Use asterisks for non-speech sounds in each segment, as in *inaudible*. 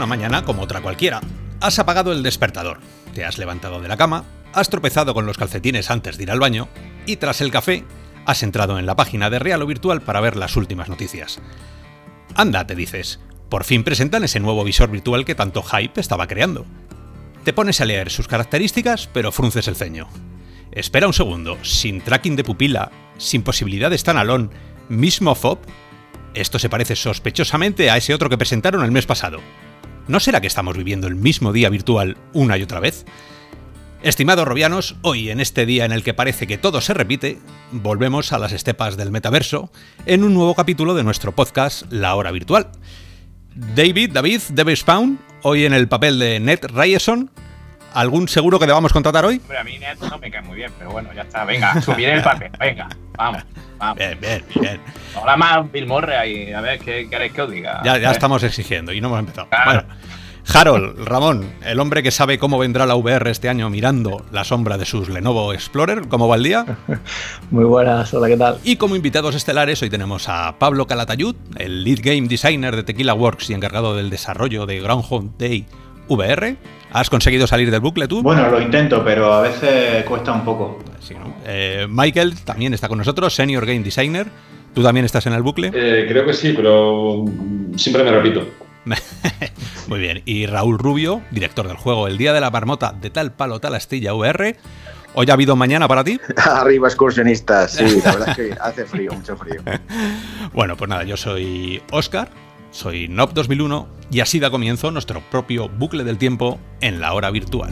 Una mañana como otra cualquiera. Has apagado el despertador, te has levantado de la cama, has tropezado con los calcetines antes de ir al baño y tras el café has entrado en la página de Real o Virtual para ver las últimas noticias. Anda, te dices, por fin presentan ese nuevo visor virtual que tanto hype estaba creando. Te pones a leer sus características, pero frunces el ceño. Espera un segundo, sin tracking de pupila, sin posibilidad de standalone, mismo FOB, esto se parece sospechosamente a ese otro que presentaron el mes pasado. ¿No será que estamos viviendo el mismo día virtual una y otra vez? Estimados robianos, hoy en este día en el que parece que todo se repite, volvemos a las estepas del metaverso en un nuevo capítulo de nuestro podcast La Hora Virtual. David, David, David Spawn, hoy en el papel de Ned Ryerson. ¿Algún seguro que debamos contratar hoy? Hombre, a mí Ned no me cae muy bien, pero bueno, ya está. Venga, subiré el papel. Venga, vamos. vamos. Bien, bien, bien. Ahora más Bill Murray, a ver qué queréis que os diga. Ya, ya estamos exigiendo y no hemos empezado. Bueno, Harold, Ramón, el hombre que sabe cómo vendrá la VR este año mirando la sombra de sus Lenovo Explorer, ¿cómo va el día? *laughs* Muy buenas, hola, ¿qué tal? Y como invitados estelares hoy tenemos a Pablo Calatayud, el lead game designer de Tequila Works y encargado del desarrollo de Groundhog Day VR. ¿Has conseguido salir del bucle tú? Bueno, lo intento, pero a veces cuesta un poco. Sí, ¿no? eh, Michael también está con nosotros, senior game designer. ¿Tú también estás en el bucle? Eh, creo que sí, pero siempre me repito. *laughs* Muy bien. Y Raúl Rubio, director del juego El Día de la Marmota de tal palo, tal astilla VR. ¿Hoy ha habido mañana para ti? *laughs* Arriba, excursionistas. Sí, la verdad es que *laughs* hace frío, mucho frío. bueno, pues nada, yo soy Oscar, soy NOP 2001 y así da comienzo nuestro propio bucle del tiempo en la hora virtual.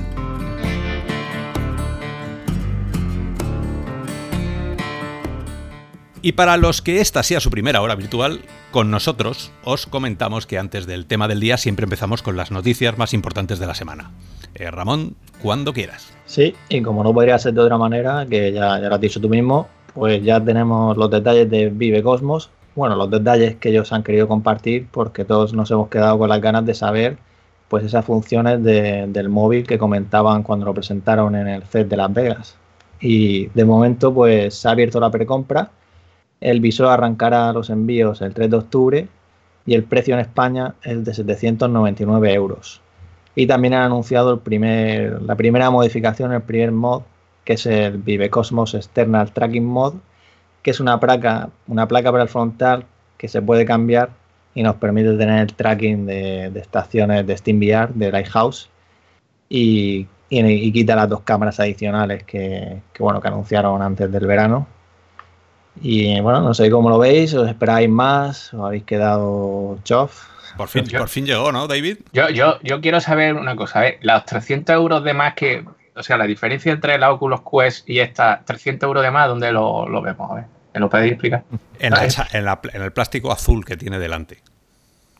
Y para los que esta sea su primera hora virtual, con nosotros os comentamos que antes del tema del día siempre empezamos con las noticias más importantes de la semana. Eh, Ramón, cuando quieras. Sí, y como no podría ser de otra manera, que ya, ya lo has dicho tú mismo, pues ya tenemos los detalles de Vive Cosmos. Bueno, los detalles que ellos han querido compartir porque todos nos hemos quedado con las ganas de saber pues esas funciones de, del móvil que comentaban cuando lo presentaron en el CES de Las Vegas. Y de momento pues se ha abierto la precompra el visor arrancará los envíos el 3 de octubre y el precio en España es de 799 euros. Y también han anunciado la primera modificación, el primer mod, que es el Vive Cosmos External Tracking Mod, que es una placa, una placa para el frontal que se puede cambiar y nos permite tener el tracking de, de estaciones de SteamVR, de Lighthouse, y, y, y, quita las dos cámaras adicionales que, que, bueno, que anunciaron antes del verano y bueno, no sé cómo lo veis, os esperáis más, os habéis quedado chof. Por fin, yo, por fin llegó, ¿no, David? Yo, yo, yo quiero saber una cosa, ¿eh? Los 300 euros de más que, o sea, la diferencia entre la Oculus Quest y esta, 300 euros de más, ¿dónde lo, lo vemos? ¿Me lo podéis explicar? En, la, en, la, en, el plástico azul que tiene delante.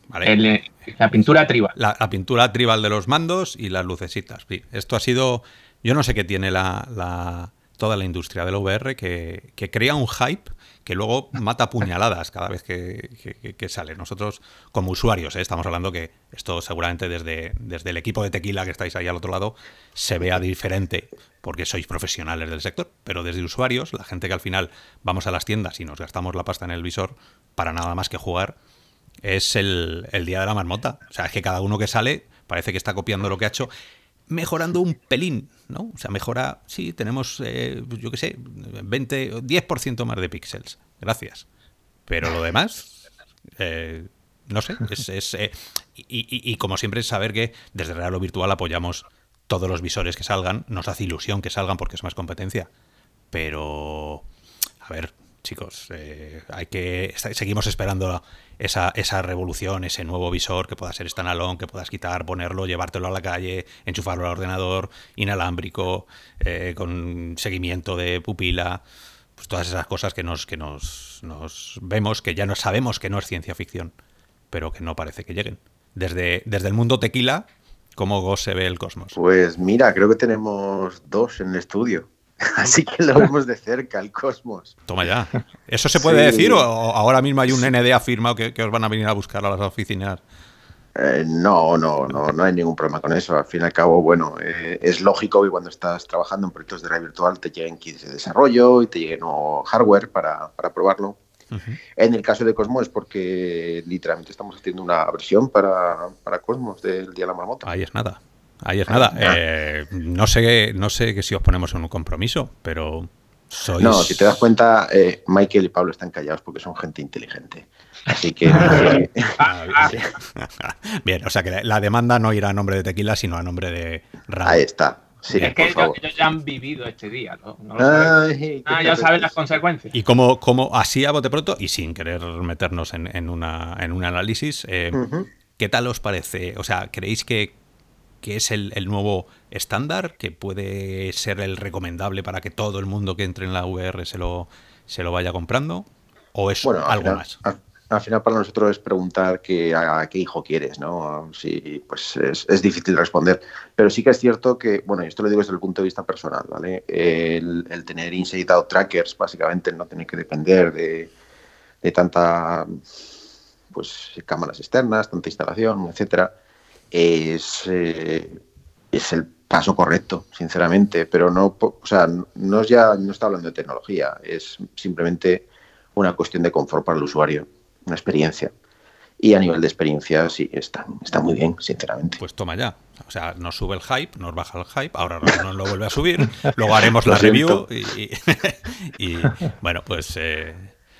¿Vale? El, la pintura tribal. La, la, pintura tribal de los mandos y las lucecitas. Sí, esto ha sido. Yo no sé qué tiene la, la toda la industria del VR que, que, crea un hype que luego mata puñaladas cada vez que, sale. Nosotros, como usuarios, ¿eh? estamos hablando que esto seguramente desde, desde el equipo de tequila que estáis ahí al otro lado se vea diferente porque sois profesionales del sector, pero desde usuarios, la gente que al final vamos a las tiendas y nos gastamos la pasta en el visor para nada más que jugar, es el, el día de la marmota. O sea, es que cada uno que sale parece que está copiando lo que ha hecho mejorando un pelín, ¿no? O sea, mejora, sí, tenemos, eh, yo qué sé, 20, 10% más de píxeles. Gracias. Pero lo demás, eh, no sé, es, es eh, y, y, como siempre saber que desde Real o Virtual apoyamos todos los visores que salgan, nos hace ilusión que salgan porque es más competencia. Pero, a ver, chicos, eh, hay que seguimos esperando esa, esa revolución, ese nuevo visor que pueda ser standalone, que puedas quitar, ponerlo, llevártelo a la calle, enchufarlo al ordenador, inalámbrico, eh, con seguimiento de pupila, pues todas esas cosas que nos que nos, vemos, que ya no sabemos que no es ciencia ficción, pero que no parece que lleguen. Desde, desde el mundo tequila, ¿cómo se ve el cosmos? Pues mira, creo que tenemos dos en el estudio. *laughs* Así que lo vemos de cerca, el cosmos. Toma ya. ¿Eso se puede sí. decir o ahora mismo hay un NDA firmado que, que, os van a venir a buscar a las oficinas? Eh, no, no, no, no hay ningún problema con eso. Al fin y al cabo, bueno, eh, es lógico que cuando estás trabajando en proyectos de red virtual te lleguen kits de desarrollo y te lleguen nuevo hardware para, para probarlo. En el caso de Cosmo es porque literalmente estamos haciendo una versión para, para Cosmos del Día de la Marmota. Ahí es nada. Ahí es nada. Eh, no sé, no sé que si os ponemos en un compromiso, pero sois... No, si te das cuenta, eh, Michael y Pablo están callados porque son gente inteligente. Así que... *laughs* Ah, *laughs* bien. o sea que la demanda no irá a nombre de Tequila, sino a nombre de Ram. Ahí está. Sí, es que ellos, ya han vivido este día, ¿no? Ay, ah, ya saben las consecuencias. Y como, como así a bote pronto, y sin querer meternos en, en una, en un análisis, eh. ¿qué tal os parece? O sea, ¿creéis que, que es el, el nuevo estándar? ¿Que puede ser el recomendable para que todo el mundo que entre en la VR se lo, se lo vaya comprando? ¿O es Bueno, al algo final, más? Al, al final para nosotros es preguntar que, a, qué hijo quieres, ¿no? Sí, pues es, es difícil responder. Pero sí que es cierto que, bueno, y esto lo digo desde el punto de vista personal, ¿vale? El, el tener inside out trackers, básicamente, no tener que depender de, de tanta pues cámaras externas, tanta instalación, etcétera, es, eh, es el paso correcto, sinceramente, pero no, o sea, no es ya no está hablando de tecnología, es simplemente una cuestión de confort para el usuario, una experiencia. Y a nivel de experiencia, sí, está, está muy bien, sinceramente. Pues toma ya. O sea, nos sube el hype, nos baja el hype, ahora nos lo vuelve a subir, luego haremos la review y, y- *laughs* y, bueno, pues eh,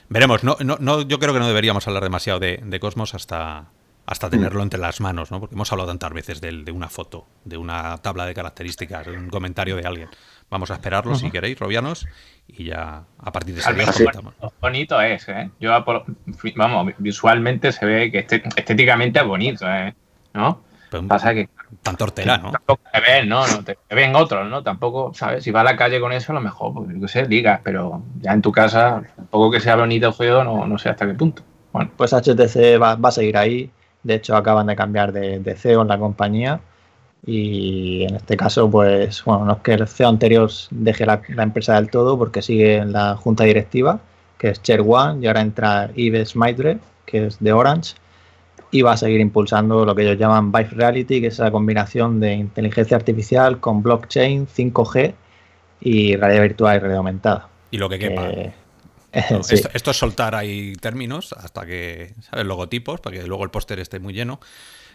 veremos. No, no, no, yo creo que no deberíamos hablar demasiado de, de Cosmos hasta, hasta tenerlo entre las manos, ¿no? Porque hemos hablado tantas veces del- de, una foto, de una tabla de características, de un comentario de alguien. Vamos a esperarlo si queréis, Robianos, y ya a partir de ese día comentamos. bonito, es, ¿eh? Yo, por- vamos, visualmente se ve que este- estéticamente es bonito, ¿eh? ¿No? Pero Pasa que tan tortera, ¿no? tampoco te ven, ¿no? no te, te ven otros, ¿no? Tampoco, ¿sabes? Si vas a la calle con eso, a lo mejor, pues, yo qué sé, ligas, pero ya en tu casa, tampoco que sea bonito o feo, no, no sé hasta qué punto. Bueno, Pues HTC va, va a seguir ahí. De hecho, acaban de cambiar de, de CEO en la compañía. Y en este caso, pues, bueno, no es que el CEO anterior deje la, la empresa del todo, porque sigue en la junta directiva, que es Chair One, y ahora entra Yves Maidre, que es de Orange, y va a seguir impulsando lo que ellos llaman Vive Reality, que es la combinación de inteligencia artificial con blockchain, 5G y realidad virtual y realidad aumentada. Y lo que quepa. Que- *laughs* No, sí. esto, esto es soltar ahí términos hasta que, ¿sabes? Logotipos, para que luego el póster esté muy lleno.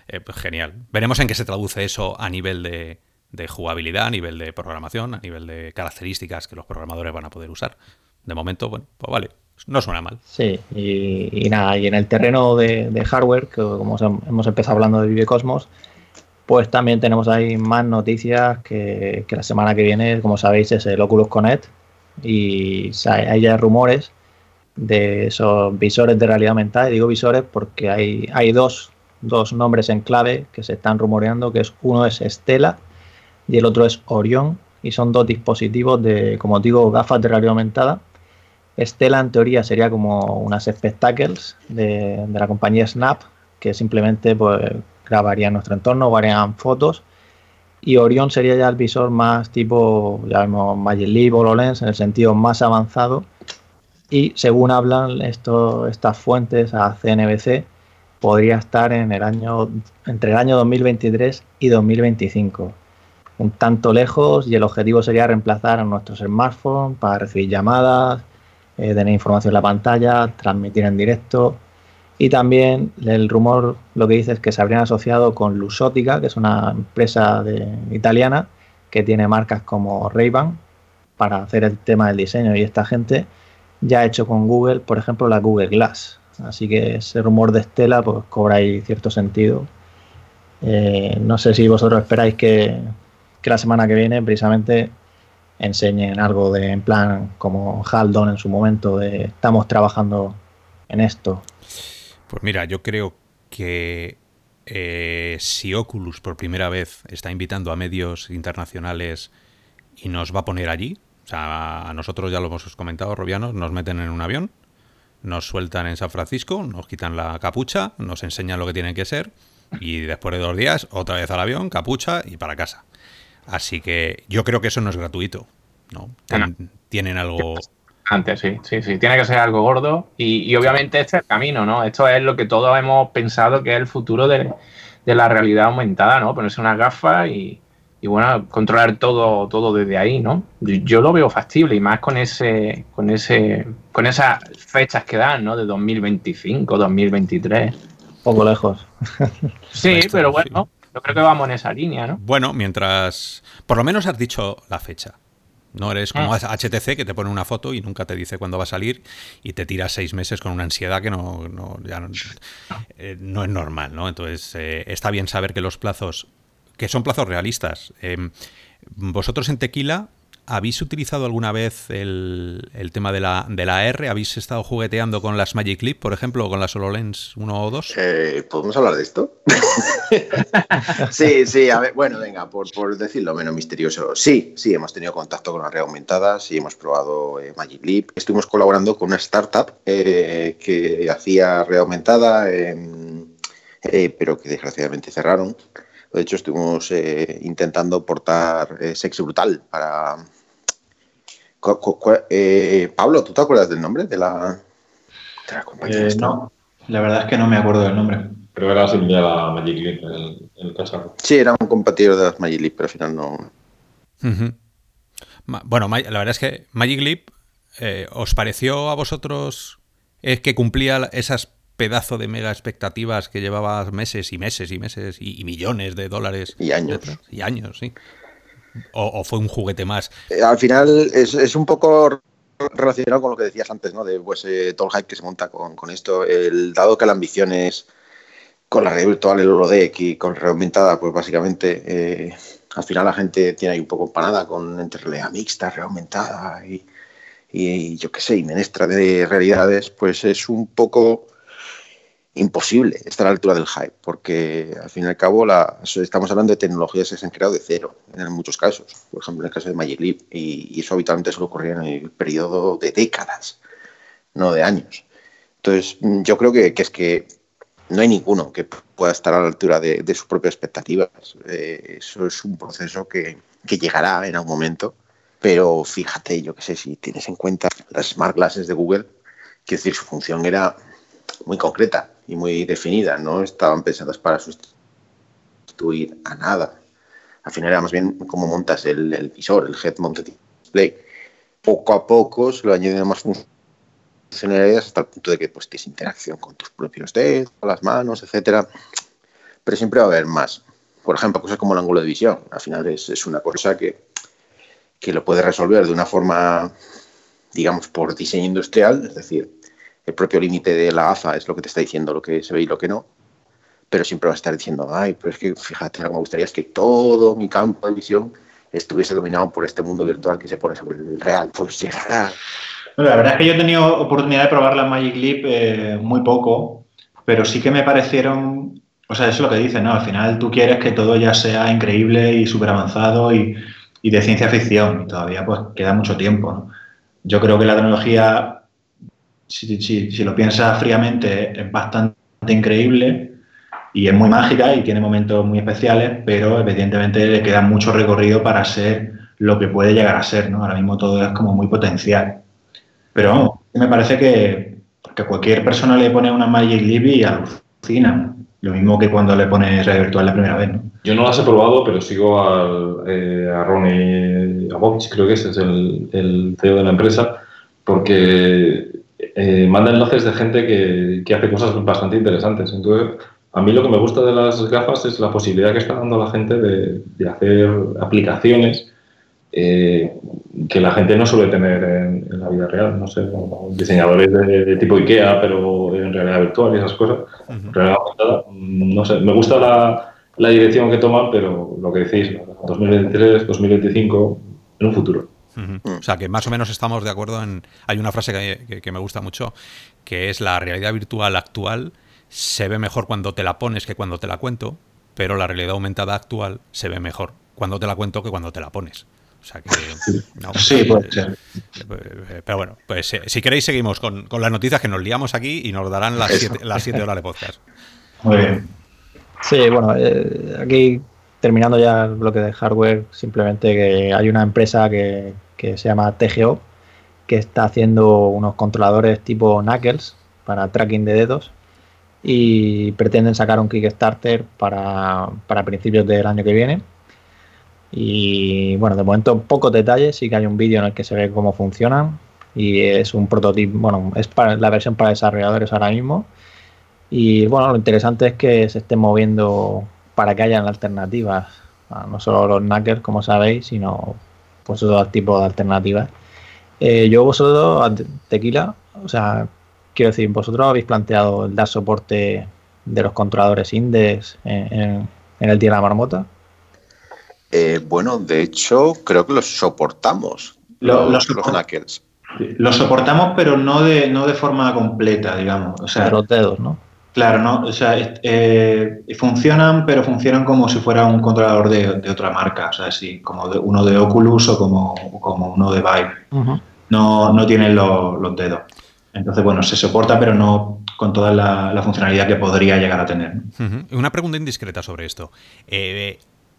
Eh, pues genial. Veremos en qué se traduce eso a nivel de, de jugabilidad, a nivel de programación, a nivel de características que los programadores van a poder usar. De momento, bueno, pues vale, no suena mal. Sí, y, y nada, y en el terreno de, de hardware, que como os hem- hemos empezado hablando de Vive Cosmos, pues también tenemos ahí más noticias que, que la semana que viene, como sabéis, es el Oculus Connect y hay ya rumores de esos visores de realidad aumentada. Y digo visores porque hay, hay dos, dos nombres en clave que se están rumoreando, que es uno es Stella y el otro es Orion, y son dos dispositivos de, como digo, gafas de realidad aumentada. Stella en teoría sería como unas spectacles de, de la compañía Snap, que simplemente pues, grabarían nuestro entorno, o harían fotos. Y Orion sería ya el visor más tipo, ya vemos Magic Leap HoloLens, en el sentido más avanzado. Y según hablan estas fuentes a CNBC, podría estar en el año, entre el año 2023 y 2025. Un tanto lejos y el objetivo sería reemplazar a nuestros smartphones para recibir llamadas, eh, tener información en la pantalla, transmitir en directo. Y también el rumor lo que dice es que se habrían asociado con Lusotica, que es una empresa italiana que tiene marcas como Ray-Ban para hacer el tema del diseño. Y esta gente ya ha hecho con Google, por ejemplo, la Google Glass. Así que ese rumor de Estela pues, cobra cierto sentido. Eh, no sé si vosotros esperáis que, que la semana que viene precisamente enseñen algo de en plan como Haldon en su momento de estamos trabajando en esto. Pues mira, yo creo que eh, si Oculus por primera vez está invitando a medios internacionales y nos va a poner allí, o sea, a nosotros ya lo hemos comentado, Robianos, nos meten en un avión, nos sueltan en San Francisco, nos quitan la capucha, nos enseñan lo que tiene que ser y después de dos días otra vez al avión, capucha y para casa. Así que yo creo que eso no es gratuito, ¿no? Ten- tienen algo... antes, sí, sí, sí. Tiene que ser algo gordo y, y obviamente este es el camino, ¿no? Esto es lo que todos hemos pensado que es el futuro de, de la realidad aumentada, ¿no? Ponerse unas gafas y, y bueno, controlar todo, todo desde ahí, ¿no? Yo, yo lo veo factible y más con ese, con ese, con esas fechas que dan, ¿no? De 2025, 2023. Poco lejos. *laughs* Sí, pero bueno, yo creo que vamos en esa línea, ¿no? Bueno, mientras. Por lo menos has dicho la fecha. No eres como Ah. HTC que te pone una foto y nunca te dice cuándo va a salir y te tiras seis meses con una ansiedad que no, no, ya no, eh, no es normal, ¿no? Entonces, eh, está bien saber que los plazos, que son plazos realistas. Eh, ¿Vosotros en Tequila habéis utilizado alguna vez el, el tema de la, de la R? ¿Habéis estado jugueteando con las Magic Leap, por ejemplo, o con las HoloLens 1 o 2? Eh, ¿Podemos hablar de esto? *laughs* sí, sí, a ver, bueno, venga, por, por decirlo menos misterioso. Sí, sí, hemos tenido contacto con la red aumentada, sí, hemos probado eh, Magic Leap. Estuvimos colaborando con una startup eh, que hacía red aumentada, eh, eh, pero que desgraciadamente cerraron. De hecho, estuvimos eh, intentando portar eh, Sex Brutal para... eh, Pablo, ¿tú te acuerdas del nombre de la, de la compañía? Eh, no, la verdad es que no me acuerdo del nombre. Pero era similar a Magic Leap el, el cacharro. Sí, era un competidor de las Magic Leap, pero al final no, Bueno, la verdad es que Magic Leap, eh, ¿os pareció a vosotros eh, que cumplía la- esas pedazo de mega expectativas que llevaba meses y meses y meses y, y millones de dólares? Y años. detrás? Y años, sí. O, o fue un juguete más. Eh, al final es, es un poco relacionado con lo que decías antes, ¿no? De pues, eh, todo el hype que se monta con, con esto. El, dado que la ambición es con la realidad virtual, el holodeck y con realidad aumentada, pues básicamente eh, al final la gente tiene ahí un poco empanada con entre realidad mixta, realidad aumentada y, y yo qué sé, y menestra de realidades, pues es un poco imposible estar a la altura del hype, porque al fin y al cabo estamos hablando de tecnologías que se han creado de cero, en muchos casos. Por ejemplo, en el caso de Magic y, eso habitualmente suele ocurrir en el periodo de décadas, no de años. Entonces, mm, yo creo que, que es que no hay ninguno que pueda estar a la altura de, sus propias expectativas. Eh, eso es un proceso que, que llegará en algún momento, pero fíjate, yo qué sé, si tienes en cuenta las Smart Glasses de Google, quiero decir, su función era muy concreta y muy definida, no estaban pensadas para sustituir a nada. Al final era más bien cómo montas el, el visor, el head mounted display. Poco a poco se lo añadiendo más funcionalidades hasta el punto de que pues, tienes interacción con tus propios dedos, con las manos, etcétera. Pero siempre va a haber más. Por ejemplo, cosas como el ángulo de visión. Al final es, es una cosa que, que lo puedes resolver de una forma, digamos, por diseño industrial, es decir, el propio límite de la AFA es lo que te está diciendo lo que se ve y lo que no, pero siempre vas a estar diciendo, ay, pero es que fíjate, que me gustaría es que todo mi campo de visión estuviese dominado por este mundo virtual que se pone sobre el real. Pues llegará. Bueno, la verdad es que yo he tenido oportunidad de probar las Magic Leap eh, muy poco, pero sí que me parecieron, o sea, eso es lo que dices, ¿no? Al final tú quieres que todo ya sea increíble y súper avanzado y, y de ciencia ficción, y todavía pues queda mucho tiempo, ¿no? Yo creo que la tecnología, si, si, si lo piensas fríamente, es bastante increíble y es muy mágica y tiene momentos muy especiales, pero evidentemente le queda mucho recorrido para ser lo que puede llegar a ser, ¿no? Ahora mismo todo es como muy potencial. Pero vamos, me parece que, que cualquier persona le pone una Magic Leap y alucina. Lo mismo que cuando le pones red virtual la primera vez, ¿no? Yo no las he probado, pero sigo al, eh, a Ronnie Abovich, creo que ese es el CEO de la empresa, porque eh, manda enlaces de gente que, que hace cosas bastante interesantes. Entonces, a mí lo que me gusta de las gafas es la posibilidad que está dando la gente de, de hacer aplicaciones eh, que la gente no suele tener en, en la vida real. No sé, diseñadores de, de, tipo IKEA, pero en realidad virtual y esas cosas. Ujú. Realidad no sé, me gusta la, la dirección que toman, pero lo que decís, 2023, 2025, en un futuro. O sea, que más o menos estamos de acuerdo en... Hay una frase que, que- que me gusta mucho, que es la realidad virtual actual se ve mejor cuando te la pones que cuando te la cuento, pero la realidad aumentada actual se ve mejor cuando te la cuento que cuando te la pones. O sea que... no, Sí, eh, puede ser. eh, Pero bueno, pues eh, si queréis seguimos con, con las noticias que nos liamos aquí y nos darán las Eso. siete, las siete horas de podcast. Muy bien. Sí, bueno, eh, aquí terminando ya el bloque de hardware, simplemente que hay una empresa que, que se llama TGO que está haciendo unos controladores tipo Knuckles para tracking de dedos y pretenden sacar un Kickstarter para, para principios del año que viene. Y bueno, de momento pocos detalles, sí que hay un vídeo en el que se ve cómo funcionan y es un prototipo, bueno, es para la versión para desarrolladores ahora mismo. Y bueno, lo interesante es que se estén moviendo para que hayan alternativas, no solo los knackers, como sabéis, sino pues otros tipos de alternativas. Eh, yo vosotros, Tequila, o sea, quiero decir, vosotros habéis planteado el dar soporte de los controladores Index en, el día de la marmota. Eh, bueno, de hecho, creo que los soportamos. los, los, knackers. Los soportamos, pero no de, no de forma completa, digamos. O sea, los dedos, ¿no? Claro, ¿no? O sea, eh, funcionan, pero funcionan como si fuera un controlador de, otra marca, o sea, sí, como de, uno de Oculus o como, como uno de Vive. no, no tienen los dedos. Entonces, bueno, se soporta, pero no con toda la, funcionalidad que podría llegar a tener. Una pregunta indiscreta sobre esto. Eh,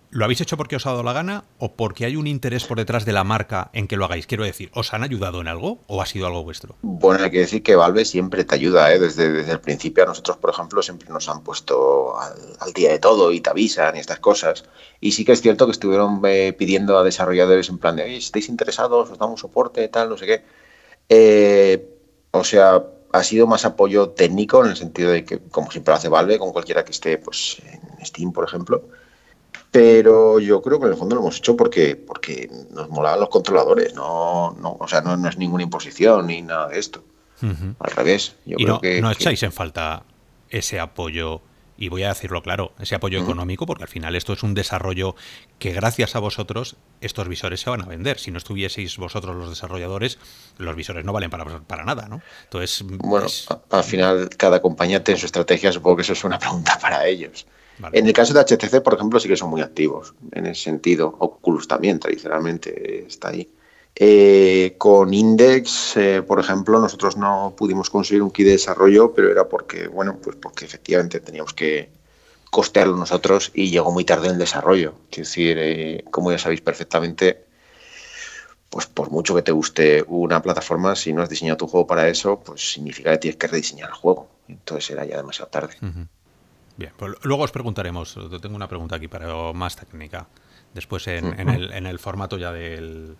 ¿Lo habéis hecho porque os ha dado la gana o porque hay un interés por detrás de la marca en que lo hagáis? Quiero decir, ¿os han ayudado en algo o ha sido algo vuestro? Bueno, hay que decir que Valve siempre te ayuda, ¿eh? desde, desde el principio a nosotros, por ejemplo, siempre nos han puesto al, día de todo y te avisan y estas cosas. Y sí que es cierto que estuvieron eh, pidiendo a desarrolladores en plan de, si estáis interesados, os damos soporte, tal, no sé qué. Eh, o sea, ha sido más apoyo técnico en el sentido de que, como siempre hace Valve, con cualquiera que esté pues, en Steam, por ejemplo, pero yo creo que en el fondo lo hemos hecho porque, porque nos molaban los controladores, no, no, o sea, no, es ninguna imposición ni nada de esto. Al revés. Yo creo no, que, no echáis en falta ese apoyo, y voy a decirlo claro, ese apoyo económico, porque al final esto es un desarrollo que gracias a vosotros estos visores se van a vender. Si no estuvieseis vosotros los desarrolladores, los visores no valen para, para nada, ¿no? Entonces, bueno, al final cada compañía tiene su estrategia, supongo que eso es una pregunta *laughs* para ellos. En el caso de HTC, por ejemplo, sí que son muy activos en ese sentido. Oculus también, tradicionalmente, está ahí. Eh, con Index, eh, por ejemplo, nosotros no pudimos conseguir un kit de desarrollo, pero era porque, bueno, pues porque efectivamente teníamos que costearlo nosotros y llegó muy tarde en el desarrollo. Es decir, eh, como ya sabéis perfectamente, pues por mucho que te guste una plataforma, si no has diseñado tu juego para eso, pues significa que tienes que rediseñar el juego. Entonces era ya demasiado tarde. Bien, pues luego os preguntaremos. Tengo una pregunta aquí para más técnica. Después en, el, formato ya del,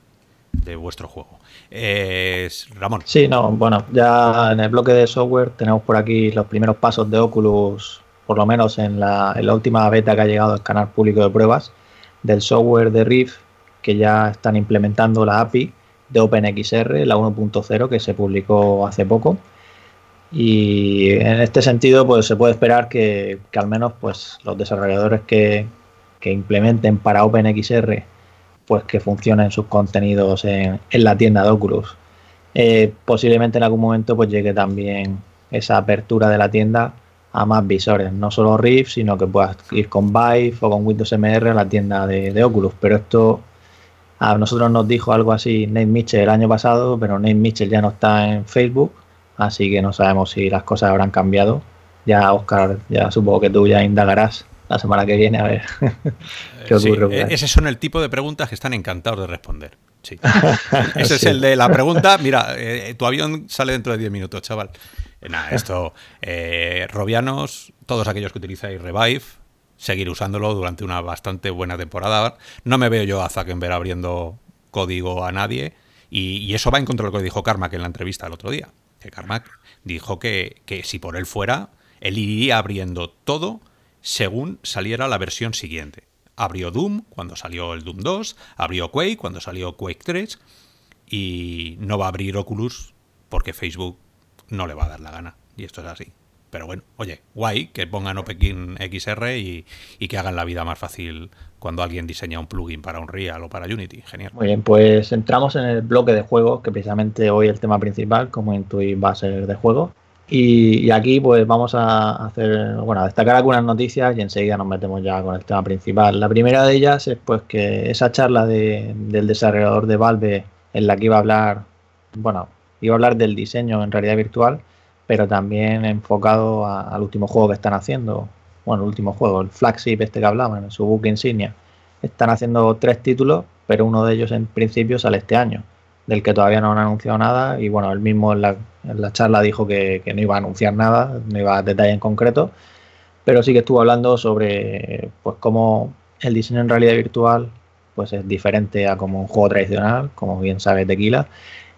de vuestro juego. Ramón. Sí, no, bueno, ya en el bloque de software tenemos por aquí los primeros pasos de Oculus, por lo menos en la, en la última beta que ha llegado al canal público de pruebas, del software de Rift, que ya están implementando la API de OpenXR, la 1.0, que se publicó hace poco y en este sentido, pues se puede esperar que, al menos pues, los desarrolladores que, implementen para OpenXR, pues que funcionen sus contenidos en, la tienda de Oculus. Eh, posiblemente en algún momento pues llegue también esa apertura de la tienda a más visores, no solo Rift, sino que puedas ir con Vive o con Windows MR a la tienda de, de Oculus. Pero esto a nosotros nos dijo algo así Nate Mitchell el año pasado, pero Nate Mitchell ya no está en Facebook así que no sabemos si las cosas habrán cambiado. Ya, Oscar, ya supongo que tú ya indagarás la semana que viene a ver *laughs* qué ocurre. Eh, ese son el tipo de preguntas que están encantados de responder. Sí. *laughs* Ese es el de la pregunta. Mira, eh, tu avión sale dentro de 10 minutos, chaval. Eh, nada, *laughs* esto, Robianos, todos aquellos que utilizáis Revive, seguir usándolo durante una bastante buena temporada. No me veo yo a Zuckerberg abriendo código a nadie. Y, y, eso va en contra de lo que dijo Karma que en la entrevista el otro día. Carmack dijo que, si por él fuera, él iría abriendo todo según saliera la versión siguiente. Abrió Doom cuando salió el Doom 2, abrió Quake cuando salió Quake 3 y no va a abrir Oculus porque Facebook no le va a dar la gana. Y esto es así. Pero bueno, oye, guay que pongan OpenXR y, y que hagan la vida más fácil cuando alguien diseña un plugin para Unreal o para Unity. Genial. Muy bien, pues entramos en el bloque de juegos, que precisamente hoy el tema principal, como intuís, va a ser de juego. Y, aquí pues vamos a hacer, bueno, a destacar algunas noticias y enseguida nos metemos ya con el tema principal. La primera de ellas es pues que esa charla del desarrollador de Valve en la que iba a hablar, bueno, iba a hablar del diseño en realidad virtual, pero también enfocado al último juego que están haciendo. Bueno, el último juego, el flagship este que hablaban, su book insignia. Están haciendo tres títulos, pero uno de ellos en principio sale este año, del que todavía no han anunciado nada. Y bueno, él mismo en la, charla dijo que, no iba a anunciar nada, no iba a detalle en concreto, pero sí que estuvo hablando sobre pues cómo el diseño en realidad virtual pues es diferente a como un juego tradicional, como bien sabe Tequila.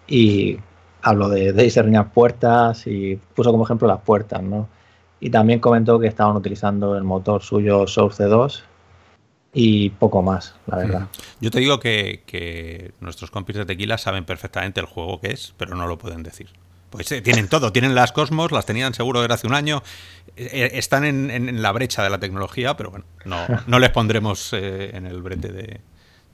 Y hablo de, de diseñar puertas y puso como ejemplo las puertas, ¿no? Y también comentó que estaban utilizando el motor suyo Source 2 y poco más, la verdad. Yo te digo que, que nuestros compis de Tequila saben perfectamente el juego que es, pero no lo pueden decir. Pues eh, tienen todo, tienen las Cosmos, las tenían seguro desde hace un año, eh, eh, están en, en- en la brecha de la tecnología, pero bueno, no, no les pondremos eh, en el brete de,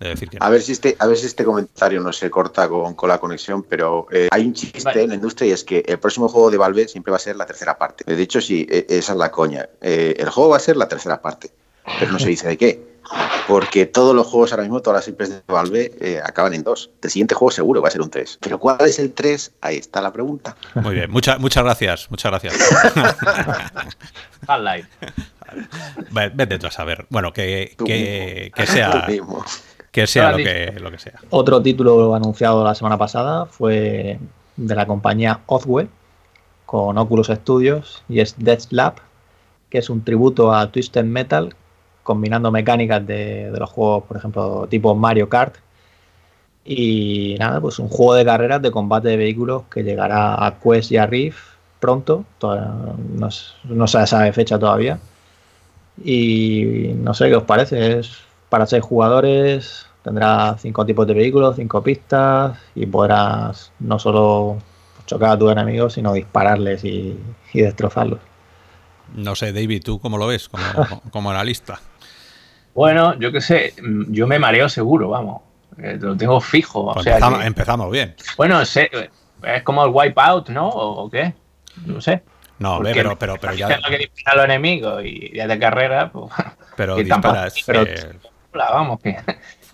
de decir que no. A ver si este, a ver si este comentario no se corta con, con la conexión, pero eh, hay un chiste Vale. en la industria y es que el próximo juego de Valve siempre va a ser la tercera parte. De hecho, sí, e- esa es la coña. Eh, el juego va a ser la tercera parte, pero no se dice de qué. Porque todos los juegos ahora mismo, todas las IPs de Valve eh, acaban en dos. El siguiente juego seguro va a ser un 3. Pero ¿cuál es el 3? Ahí está la pregunta. Muy bien, muchas muchas gracias, muchas gracias. *laughs* Half-Life. Ve- Vete tú a saber. Bueno, que, que, que sea. Que sea Lo que, lo que sea. Otro título anunciado la semana pasada fue de la compañía Oddwell con Oculus Studios y es Death Slap, que es un tributo a Twisted Metal combinando mecánicas de, de los juegos, por ejemplo, tipo Mario Kart. Y nada, pues un juego de carreras de combate de vehículos que llegará a Quest y a Rift pronto. No, no se sabe fecha todavía. Y no sé qué os parece. Es para seis jugadores. Tendrá cinco tipos de vehículos, cinco pistas. Y podrás no solo chocar a tus enemigos, sino dispararles y, y destrozarlos. No sé, David, ¿tú cómo lo ves como, *laughs* como analista? Bueno, yo qué sé, yo me mareo seguro, vamos. Eh, lo tengo fijo. O Pues sea empezamos, que- empezamos bien. bueno, sé, es como el Wipeout, ¿no? ¿O, o qué? No sé. No, Porque pero, pero, pero ya, que a los enemigos y ya de carrera, pues. pero *laughs* tampoco- disparas. pero- eh, hola, vamos, que,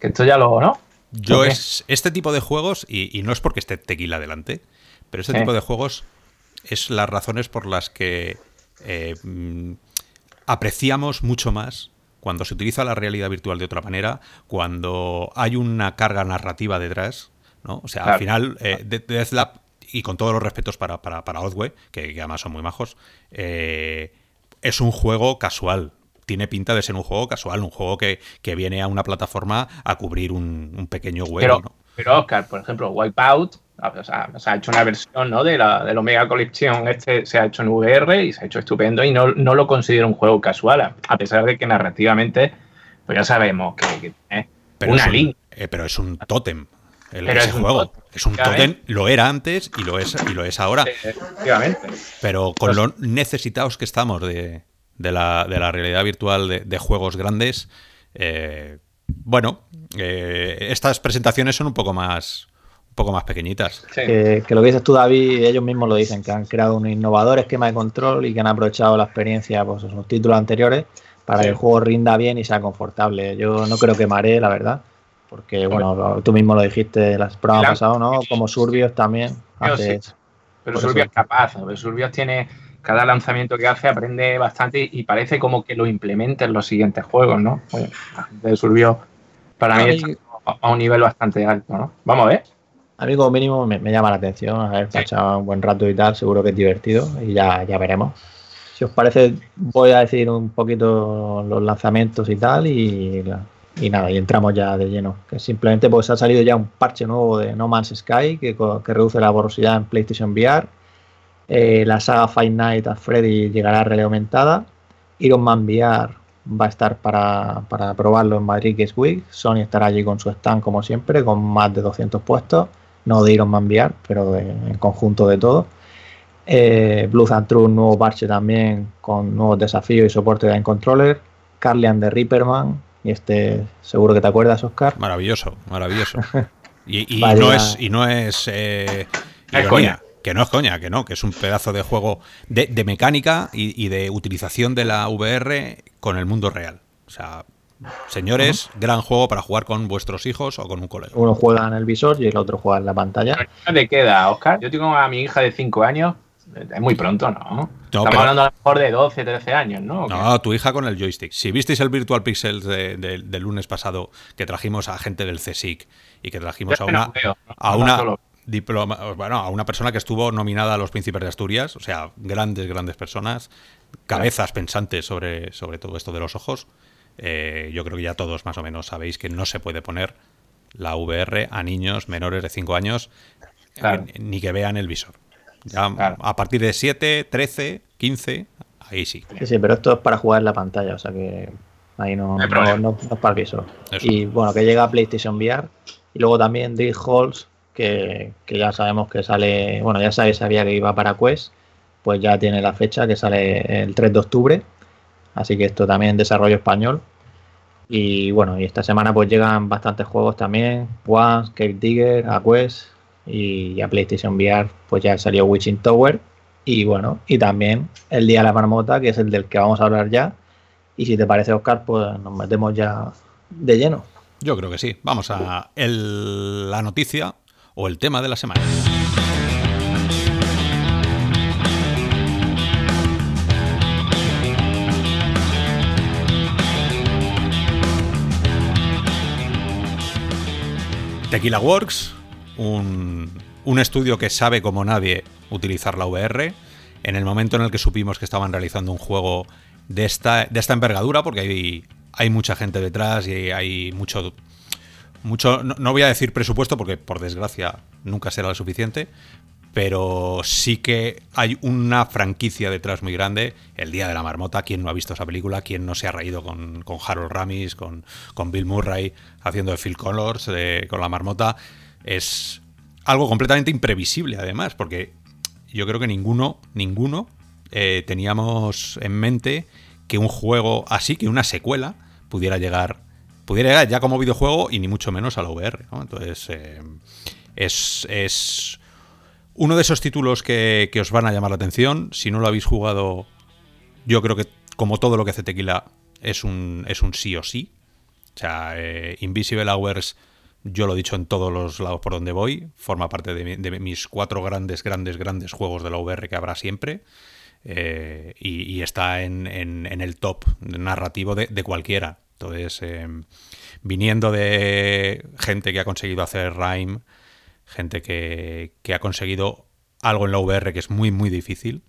que esto ya lo, ¿no? Yo es este tipo de juegos, y, y no es porque esté tequila delante, pero este tipo de juegos es las razones por las que eh, mm, apreciamos mucho más cuando se utiliza la realidad virtual de otra manera, cuando hay una carga narrativa detrás, ¿no? O sea, al final, eh, de- Deathlab, y con todos los respetos para, para, para que, que además son muy majos, eh, es un juego casual. Tiene pinta de ser un juego casual, un juego que, que viene a una plataforma a cubrir un, un pequeño hueco. Pero, ¿no? pero Oscar, por ejemplo, Wipeout, o sea, se ha hecho una versión ¿no? de la del Omega Collection, este se ha hecho en VR y se ha hecho estupendo y no, no lo considero un juego casual, a- pesar de que narrativamente, pues ya sabemos que, tiene una línea. eh, pero es un tótem. el- Pero ese es un juego. tótem, es un tótem, lo era antes y lo es, y lo es ahora. Efectivamente. Pero con lo necesitados que estamos de, de la, de la realidad virtual de, de juegos grandes, eh, bueno, eh, estas presentaciones son un poco más, un poco más pequeñitas. Sí. Que, que lo que dices tú, David, ellos mismos lo dicen, que han creado un innovador esquema de control y que han aprovechado la experiencia pues, de sus títulos anteriores para Sí. que el juego rinda bien y sea confortable. Yo no creo que maree, la verdad, porque bueno, tú mismo lo dijiste el programa pasado, ¿no? Como Surbios también. Hace- sí. Pero Surbios es capaz. Surbios tiene cada lanzamiento que hace aprende bastante y parece como que lo implementa en los siguientes juegos, ¿no? De Surbios para mí A está un nivel bastante alto, ¿no? Vamos a ver. A mí como mínimo me, me llama la atención, a ver, Sí. echado un buen rato y tal, seguro que es divertido y ya, ya veremos. Si os parece, voy a decir un poquito los lanzamientos y tal y, nada, y entramos ya de lleno. Que simplemente pues ha salido ya un parche nuevo de No Man's Sky que, que reduce la borrosidad en PlayStation VR. Eh, la saga Five Nights at Freddy llegará a realidad aumentada. Iron Man VR va a estar para, para probarlo en Madrid Games Week. Sony estará allí con su stand como siempre, con más de 200 puestos. No de Iron Man VR, pero de- en conjunto de todo. Eh, Blues and True, un nuevo parche también con nuevos desafíos y soporte de Game Controller. Carly and the Reaperman, y este seguro que te acuerdas, Oscar. Maravilloso, maravilloso. *laughs* Y, no es, y no es eh, ironía, coña. Que no es coña, que no, que es un pedazo de juego de, de mecánica y, y de utilización de la VR con el mundo real. O sea, señores, gran juego para jugar con vuestros hijos o con un colega. Uno juega en el visor y el otro juega en la pantalla. ¿Qué te queda, Oscar? Yo tengo a mi hija de 5 años. Es muy pronto, ¿no? Estamos pero- hablando a lo mejor de 12, 13 años, ¿no? No, tu hija con el joystick. Si visteis el Virtual Pixel de- de- del lunes pasado, que trajimos a gente del CSIC y que trajimos Yo a no una, veo, ¿no? a una solo- diploma, bueno, a una persona que estuvo nominada a los Príncipes de Asturias, o sea, grandes, grandes personas, cabezas pensantes sobre, sobre todo esto de los ojos. eh, yo creo que ya todos más o menos sabéis que no se puede poner la VR a niños menores de 5 años ni que vean el visor. Ya a partir de 7, 13, 15, ahí sí. Sí, sí, pero esto es para jugar en la pantalla, o sea que ahí no, no, es para el visor. Y bueno, que llega a PlayStation VR. Y luego también Dream Halls, que, ya sabemos que sale, bueno, ya sabéis, sabía que iba para Quest, pues ya tiene la fecha que sale el 3 de octubre. Así que esto también desarrollo español. Y bueno, y esta semana pues llegan bastantes juegos también. One, Cave Digger, a Quest y a PlayStation VR pues ya salió Witching Tower. Y bueno, y también el Día de la Marmota, que es el del que vamos a hablar ya. Y si te parece, Oscar, pues nos metemos ya de lleno. Yo creo que sí. Vamos a la noticia o el tema de la semana. Tequila Works, un, estudio que sabe como nadie utilizar la VR. En el momento en el que supimos que estaban realizando un juego de esta, de esta envergadura, porque hay, hay mucha gente detrás y hay mucho. Mucho no, voy a decir presupuesto, porque por desgracia nunca será lo suficiente, pero sí que hay una franquicia detrás muy grande. El Día de la Marmota, ¿quién no ha visto esa película? ¿Quién no se ha reído con, Harold Ramis, con, con, Bill Murray haciendo de Phil Colors, con la marmota? Es algo completamente imprevisible, además, porque yo creo que ninguno, ninguno eh, teníamos en mente que un juego así, que una secuela, pudiera llegar, pudiera llegar ya como videojuego y ni mucho menos a la VR. Entonces, eh, es, es uno de esos títulos que, os van a llamar la atención, si no lo habéis jugado, yo creo que como todo lo que hace Tequila es un, es un sí o sí. O sea, eh, Invisible Hours, yo lo he dicho en todos los lados por donde voy, forma parte de, mis cuatro grandes, grandes, grandes juegos de la VR que habrá siempre. Eh, y, está en, el top narrativo de, cualquiera. Entonces, eh, viniendo de gente que ha conseguido hacer Rhyme, gente que, ha conseguido algo en la VR que es muy, muy difícil.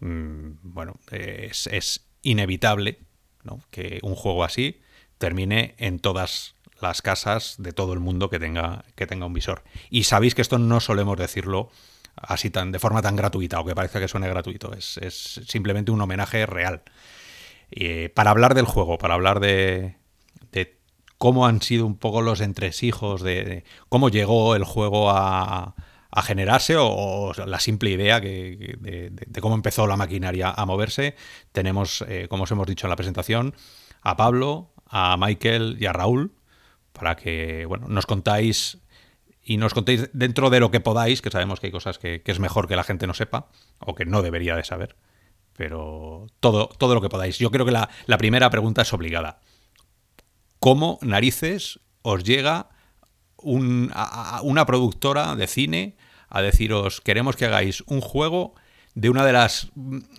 Mm, bueno, es, inevitable que un juego así termine en todas las casas de todo el mundo que tenga, que tenga un visor. Y sabéis que esto no solemos decirlo así tan, de forma tan gratuita, o que parezca que suene gratuito. Es, simplemente un homenaje real. Eh, para hablar del juego, para hablar de, cómo han sido un poco los entresijos de, cómo llegó el juego a, generarse o, la simple idea de, cómo empezó la maquinaria a moverse. Tenemos, eh, como os hemos dicho en la presentación, a Pablo, a Michael y a Raúl para que bueno, nos contáis y nos contéis dentro de lo que podáis, que sabemos que hay cosas que, es mejor que la gente no sepa o que no debería de saber, pero todo, todo lo que podáis. Yo creo que la, la primera pregunta es obligada cómo narices os llega una productora de cine a deciros queremos que hagáis un juego de una de las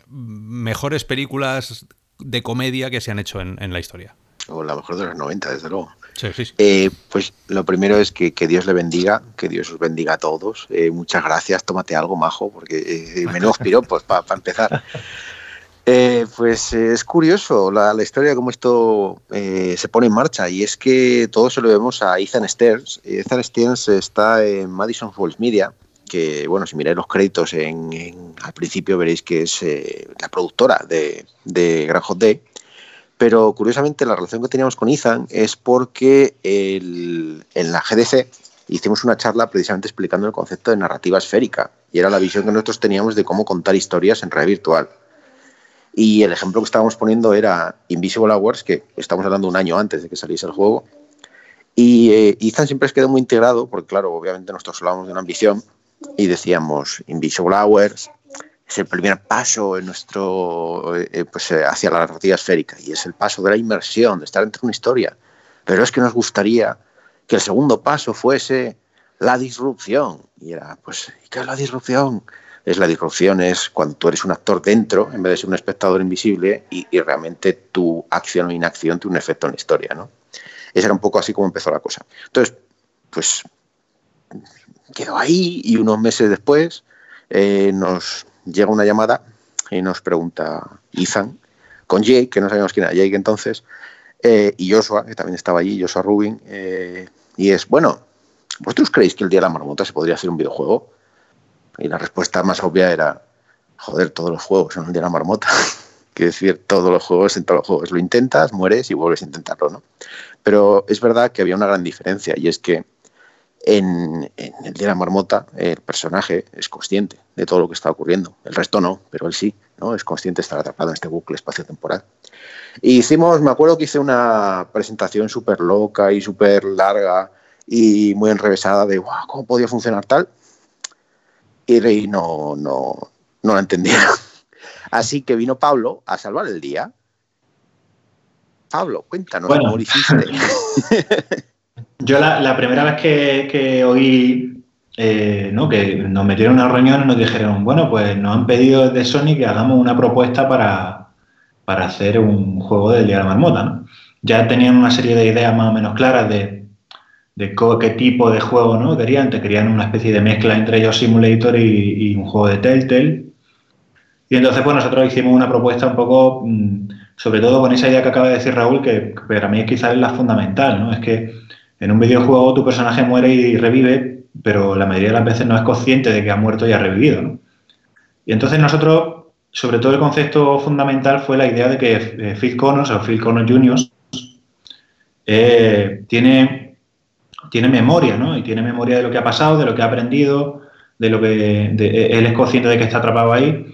mejores películas de comedia que se han hecho en, la historia. O la mejor de los 90, desde luego. Eh, pues lo primero es que, Dios le bendiga, que Dios os bendiga a todos. Eh, muchas gracias, tómate algo, majo, porque eh, menos piropos para empezar. Eh, pues es curioso la, historia de cómo esto se pone en marcha y es que todo se lo vemos a Ethan Stearns. Ethan Stearns está en Madison Falls Media, que bueno, si miráis los créditos en, al principio veréis que es la productora de, de Gran Hot Day. Pero curiosamente la relación que teníamos con Ethan es porque en la GDC hicimos una charla precisamente explicando el concepto de narrativa esférica y era la visión que nosotros teníamos de cómo contar historias en red virtual. Y el ejemplo que estábamos poniendo era Invisible Hours, que estamos hablando un año antes de que saliese el juego. Y eh, Ethan siempre se quedó muy integrado, porque claro, obviamente nosotros hablábamos de una ambición y decíamos Invisible Hours es el primer paso en nuestro, eh, pues, eh, hacia la narrativa esférica y es el paso de la inmersión, de estar dentro de una historia. Pero es que nos gustaría que el segundo paso fuese la disrupción. Y era, pues, qué es la disrupción? es la disrupción, es cuando tú eres un actor dentro en vez de ser un espectador invisible y, realmente tu acción o inacción tiene un efecto en la historia, ¿no? Ese era un poco así como empezó la cosa. Entonces, pues quedó ahí y unos meses después eh, nos llega una llamada y nos pregunta Ethan con Jake, que no sabíamos quién era Jake entonces, eh, y Joshua, que también estaba allí, Joshua Rubin, eh, y es, bueno, ¿vosotros creéis que el Día de la Marmota se podría hacer un videojuego? Y la respuesta más obvia era, joder, todos los juegos son el Día de la Marmota. *laughs* Quiero decir, todos los juegos, en todos los juegos lo intentas, mueres y vuelves a intentarlo, ¿no? Pero es verdad que había una gran diferencia y es que en, el Día de la Marmota el personaje es consciente de todo lo que está ocurriendo. El resto no, pero él sí, ¿no? Es consciente de estar atrapado en este bucle espacio-temporal. Y hicimos, me acuerdo que hice una presentación súper loca y súper larga y muy enrevesada de, wow, ¿cómo podía funcionar tal? Y Rey no, no, no la entendía. *laughs* Así que vino Pablo a salvar el día. Pablo, cuéntanos cómo lo hiciste. *laughs* Yo la, primera vez que, oí eh, ¿no? que nos metieron una reunión y nos dijeron, bueno, pues nos han pedido de Sony que hagamos una propuesta para, para hacer un juego del Día de la Marmota. ¿no? Ya tenían una serie de ideas más o menos claras de, de qué tipo de juego ¿no? querían. Te querían una especie de mezcla entre ellos Simulator y, y un juego de Telltale. Y entonces, pues nosotros hicimos una propuesta un poco, mm, sobre todo con esa idea que acaba de decir Raúl, que, para mí quizás es la fundamental, ¿no? Es que en un videojuego tu personaje muere y revive, pero la mayoría de las veces no es consciente de que ha muerto y ha revivido, ¿no? Y entonces nosotros, sobre todo el concepto fundamental fue la idea de que eh, Phil Connors o Phil Connors Jr. Eh, tiene, tiene memoria, ¿no? Y tiene memoria de lo que ha pasado, de lo que ha aprendido, de lo que él es consciente de que está atrapado ahí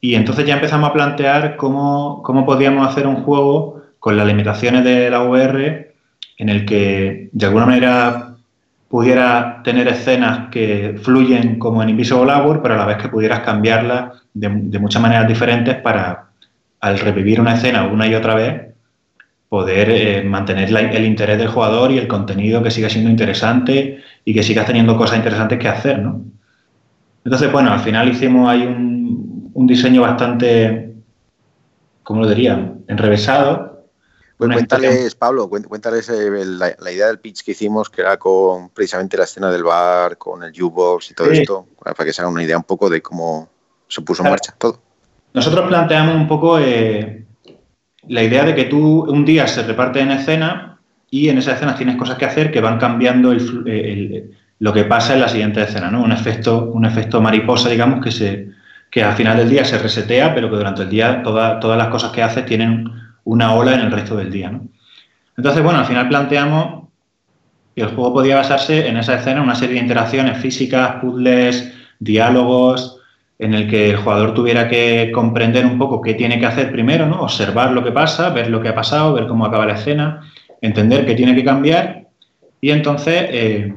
y entonces ya empezamos a plantear cómo, cómo podíamos hacer un juego con las limitaciones de la VR en el que de alguna manera pudiera tener escenas que fluyen como en Invisible Hour, pero a la vez que pudieras cambiarlas de, muchas maneras diferentes para, al revivir una escena una y otra vez, poder eh, mantener el interés del jugador y el contenido que siga siendo interesante y que sigas teniendo cosas interesantes que hacer, ¿no? Entonces, bueno, al final hicimos ahí un, un diseño bastante, ¿cómo lo diría? Enrevesado. Pues cuéntales, Pablo, cuéntales eh, la, idea del pitch que hicimos, que era con precisamente la escena del bar, con el U-Box y todo esto, para que se hagan una idea un poco de cómo se puso en marcha todo. Nosotros planteamos un poco eh, la idea de que tú un día se reparte en escena y en esa escena tienes cosas que hacer que van cambiando lo que pasa en la siguiente escena, ¿no? Un efecto, un efecto mariposa, digamos, que se, que al final del día se resetea, pero que durante el día todas las cosas que hace tienen una ola en el resto del día. ¿no? Entonces, bueno, al final planteamos que el juego podía basarse en esa escena, una serie de interacciones físicas, puzzles, diálogos, en el que el jugador tuviera que comprender un poco qué tiene que hacer primero, ¿no? observar lo que pasa, ver lo que ha pasado, ver cómo acaba la escena, entender qué tiene que cambiar y entonces eh,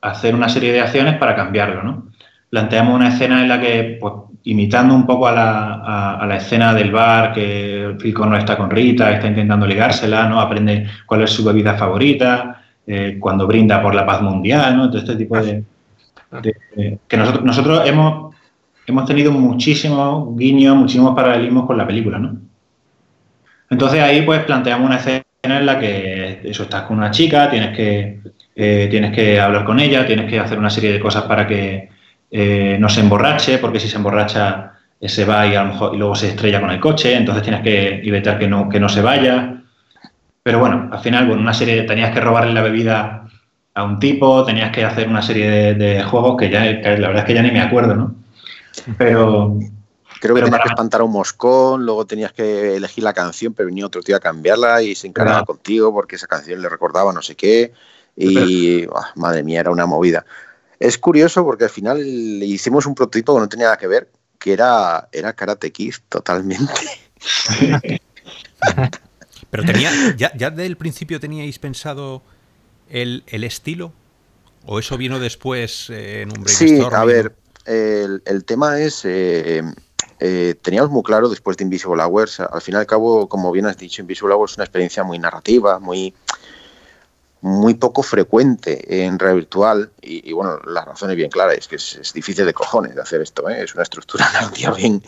hacer una serie de acciones para cambiarlo. ¿no? Planteamos una escena en la que pues, imitando un poco a la, a, la, escena del bar, que Phil no está con Rita, está intentando ligársela, ¿no? Aprende cuál es su bebida favorita, eh, cuando brinda por la paz mundial, ¿no? Todo este tipo de... que nosotros, nosotros hemos, hemos tenido muchísimos guiños, muchísimos paralelismos con la película, ¿no? Entonces ahí pues planteamos una escena en la que eso, estás con una chica, tienes que, eh, tienes que hablar con ella, tienes que hacer una serie de cosas para que eh, no se emborrache, porque si se emborracha eh, se va y, a lo mejor, y luego se estrella con el coche, entonces tienes que evitar que no, que no se vaya. Pero bueno, al final, bueno, una serie, tenías que robarle la bebida a un tipo, tenías que hacer una serie de, juegos que ya, la verdad es que ya ni me acuerdo, ¿no? Pero... Creo que tenías que espantar a un moscón, luego tenías que elegir la canción, pero venía otro tío a cambiarla y se encargaba contigo porque esa canción le recordaba no sé qué. Y, ah, madre mía, era una movida. Es curioso porque al final hicimos un prototipo que no tenía nada que ver, que era, era Karate Kid totalmente. *laughs* Pero tenía, ya, ya desde el principio teníais pensado el, estilo, o eso vino después eh, en un brainstorming? Sí, a ver, el, tema es, eh, eh, teníamos muy claro después de Invisible Hours, al fin y al cabo, como bien has dicho, Invisible Hours es una experiencia muy narrativa, muy muy poco frecuente en realidad virtual y, bueno, la razón es bien clara, es que es, difícil de cojones de hacer esto, ¿eh? es una estructura narrativa bien,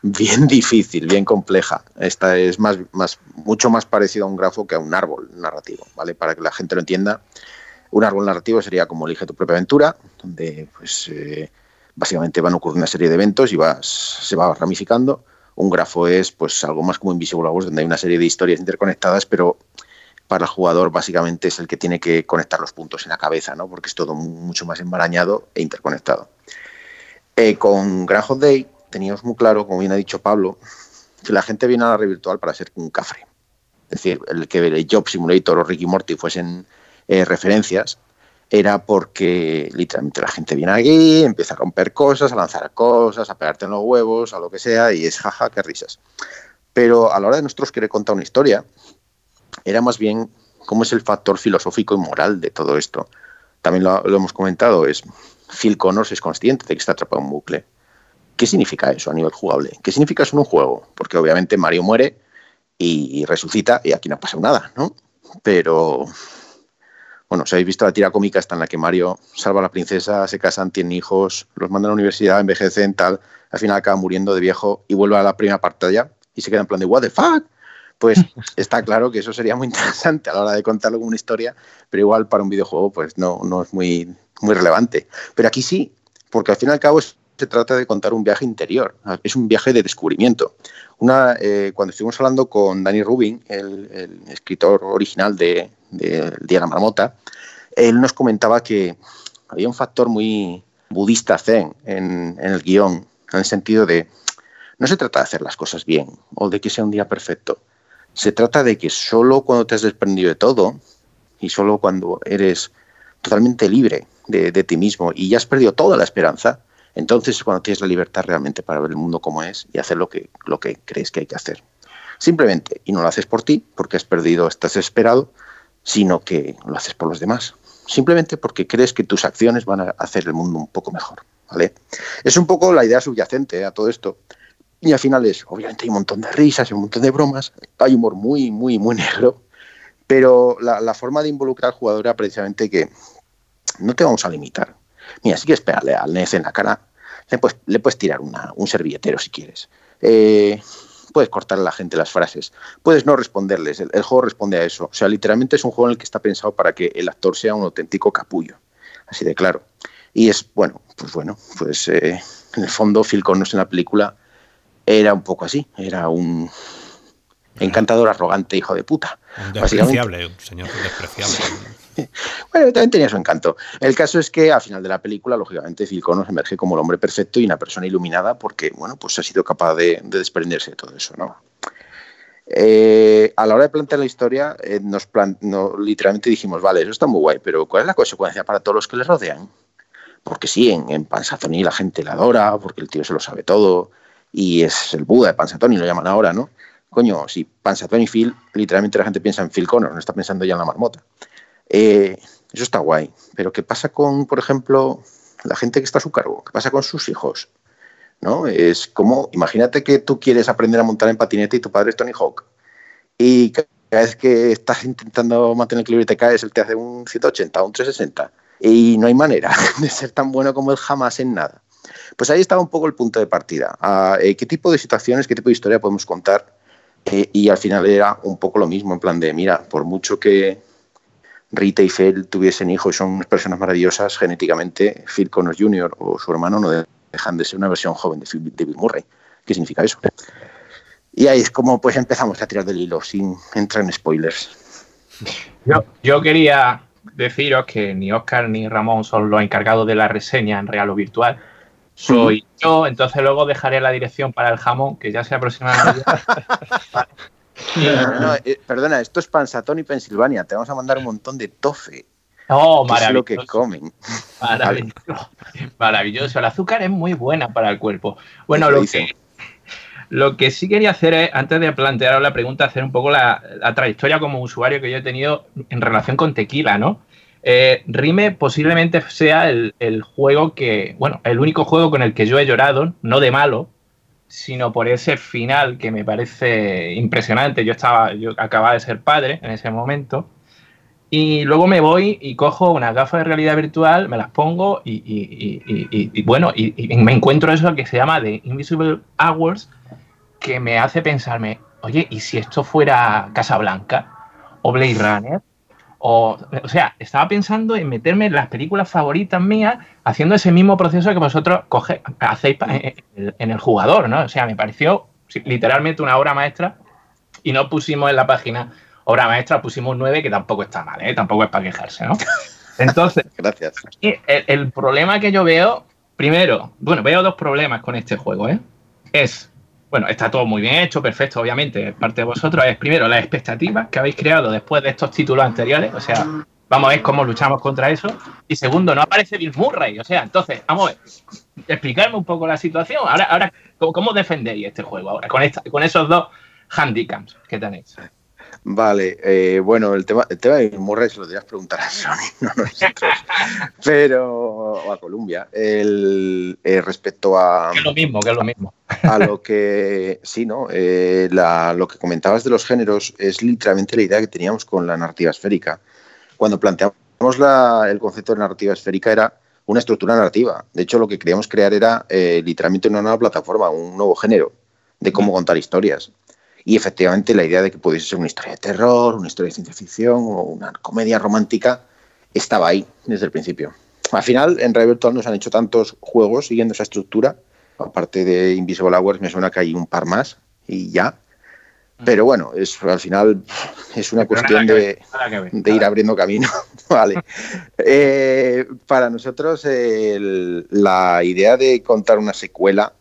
bien difícil, bien compleja. Esta es más, más, mucho más parecido a un grafo que a un árbol narrativo, ¿vale? Para que la gente lo entienda, un árbol narrativo sería como elige tu propia aventura, donde pues eh, básicamente van a ocurrir una serie de eventos y vas, se va ramificando. Un grafo es pues algo más como Invisible Wars, donde hay una serie de historias interconectadas, pero para el jugador básicamente es el que tiene que conectar los puntos en la cabeza, ¿no? porque es todo mucho más embarañado e interconectado. Eh, con Grand Day teníamos muy claro, como bien ha dicho Pablo, que la gente viene a la red virtual para ser un cafre. Es decir, el que el Job Simulator o Ricky Morty fuesen eh, referencias, era porque literalmente la gente viene aquí, empieza a romper cosas, a lanzar cosas, a pegarte en los huevos, a lo que sea, y es jaja, qué risas. Pero a la hora de nosotros querer contar una historia, era más bien cómo es el factor filosófico y moral de todo esto. También lo, hemos comentado, es Phil Connors es consciente de que está atrapado en un bucle. ¿Qué significa eso a nivel jugable? ¿Qué significa eso en un juego? Porque obviamente Mario muere y resucita y aquí no ha pasado nada, ¿no? Pero bueno, si habéis visto la tira cómica está en la que Mario salva a la princesa, se casan, tienen hijos, los mandan a la universidad, envejecen, tal, al final acaba muriendo de viejo y vuelve a la primera pantalla y se queda en plan de what the fuck. Pues *laughs* está claro que eso sería muy interesante a la hora de contarlo como una historia, pero igual para un videojuego pues no, no es muy, muy relevante. Pero aquí sí, porque al fin y al cabo se trata de contar un viaje interior, es un viaje de descubrimiento. Una, eh, cuando estuvimos hablando con Danny Rubin, el escritor original de, de Diana Marmota, él nos comentaba que había un factor muy budista zen en, el guion, en el sentido de no se trata de hacer las cosas bien o de que sea un día perfecto. Se trata de que solo cuando te has desprendido de todo y solo cuando eres totalmente libre de, ti mismo y ya has perdido toda la esperanza, entonces es cuando tienes la libertad realmente para ver el mundo como es y hacer lo que, lo que crees que hay que hacer. Simplemente, y no lo haces por ti, porque has perdido, estás desesperado, sino que lo haces por los demás. Simplemente porque crees que tus acciones van a hacer el mundo un poco mejor. ¿vale? Es un poco la idea subyacente a todo esto. Y al final es, obviamente hay un montón de risas, un montón de bromas, hay humor muy, muy, muy negro, pero la, forma de involucrar al jugador era precisamente que no te vamos a limitar. Mira, si quieres pegarle al NES en la cara, le puedes, le puedes tirar un servilletero si quieres. Eh, puedes cortar a la gente las frases, puedes no responderles, el, juego responde a eso. O sea, literalmente es un juego en el que está pensado para que el actor sea un auténtico capullo, así de claro. Y es, bueno, pues bueno, pues eh, en el fondo Phil Connors en la película era un poco así, era un encantador, arrogante, hijo de puta. Un despreciable, un señor despreciable. *laughs* bueno, también tenía su encanto. El caso es que al final de la película, lógicamente, Phil Connors emerge como el hombre perfecto y una persona iluminada porque, bueno, pues ha sido capaz de, desprenderse de todo eso, ¿no? Eh, a la hora de plantear la historia, eh, nos literalmente dijimos, vale, eso está muy guay, pero ¿cuál es la consecuencia para todos los que le rodean? Porque sí, en, en la gente la adora, porque el tío se lo sabe todo, y es el Buda de Panzatoni, lo llaman ahora, ¿no? Coño, si Panzatoni y Phil, literalmente la gente piensa en Phil Connors, no está pensando ya en la marmota. Eh, eso está guay. Pero ¿qué pasa con, por ejemplo, la gente que está a su cargo? ¿Qué pasa con sus hijos? ¿No? Es como, imagínate que tú quieres aprender a montar en patinete y tu padre es Tony Hawk. Y cada vez que estás intentando mantener el equilibrio y te caes, él te hace un 180 o un 360. Y no hay manera *laughs* de ser tan bueno como él jamás en nada. Pues ahí estaba un poco el punto de partida. Ah, eh, ¿Qué tipo de situaciones, qué tipo de historia podemos contar? Eh, y al final era un poco lo mismo, en plan de, mira, por mucho que, Rita y Phil tuviesen hijos son unas personas maravillosas genéticamente, Phil Connors Jr. o su hermano no dejan de ser una versión joven de, Bill Murray. ¿Qué significa eso? Y ahí es como pues empezamos a tirar del hilo sin entrar en spoilers. Yo, yo quería deciros que ni Oscar ni Ramón son los encargados de la reseña en real o virtual. Soy yo, entonces luego dejaré la dirección para el jamón, que ya se aproxima *laughs* No, eh, perdona, esto es Pansatón y Pensilvania. Te vamos a mandar un montón de tofe. Oh, maravilloso. Es lo que comen. Maravilloso. maravilloso. El azúcar es muy buena para el cuerpo. Bueno, lo que, lo que sí quería hacer es, antes de plantear la pregunta, hacer un poco la, trayectoria como usuario que yo he tenido en relación con tequila, ¿no? Eh, Rime posiblemente sea el, juego que, bueno, el único juego con el que yo he llorado, no de malo, sino por ese final que me parece impresionante. Yo estaba, yo acababa de ser padre en ese momento. Y luego me voy y cojo unas gafas de realidad virtual, me las pongo y, bueno, y, me encuentro eso que se llama The Invisible Hours, que me hace pensarme, oye, ¿y si esto fuera Casablanca o Blade Runner? O, o sea, estaba pensando en meterme en las películas favoritas mías haciendo ese mismo proceso que vosotros coge, hacéis en el jugador, ¿no? O sea, me pareció literalmente una obra maestra y no pusimos en la página obra maestra, pusimos 9, que tampoco está mal, ¿eh? tampoco es para quejarse, ¿no? *laughs* Entonces, Gracias. el, el problema que yo veo, primero, bueno, veo dos problemas con este juego, ¿eh? Es, bueno, está todo muy bien hecho, perfecto, obviamente, parte de vosotros, es primero las expectativas que habéis creado después de estos títulos anteriores, o sea, vamos a ver cómo luchamos contra eso, y segundo, no aparece Bill Murray, o sea, entonces, vamos a ver, explicarme un poco la situación, ahora, ahora ¿cómo, defendéis este juego ahora, con, esta, con esos dos handicaps que tenéis? Vale, eh, bueno, el tema, el tema de Murray se lo deberías preguntar a Sony, *laughs* no a nosotros. Pero, o a Columbia. El, eh, respecto a, Que es lo mismo, que es lo mismo. a lo que, sí, ¿no? Eh, la- lo que comentabas de los géneros es literalmente la idea que teníamos con la narrativa esférica. Cuando planteamos la- el concepto de narrativa esférica era una estructura narrativa. De hecho, lo que queríamos crear era eh, literalmente una nueva plataforma, un nuevo género de cómo contar historias. Y efectivamente la idea de que pudiese ser una historia de terror, una historia de ciencia ficción o una comedia romántica estaba ahí desde el principio. Al final, en Red Virtual nos han hecho tantos juegos siguiendo esa estructura. Aparte de Invisible Hours, me suena que hay un par más y ya. Pero bueno, es, al final es una Pero cuestión de, de ir abriendo camino. *laughs* vale. Eh, para nosotros, el- la idea de contar una secuela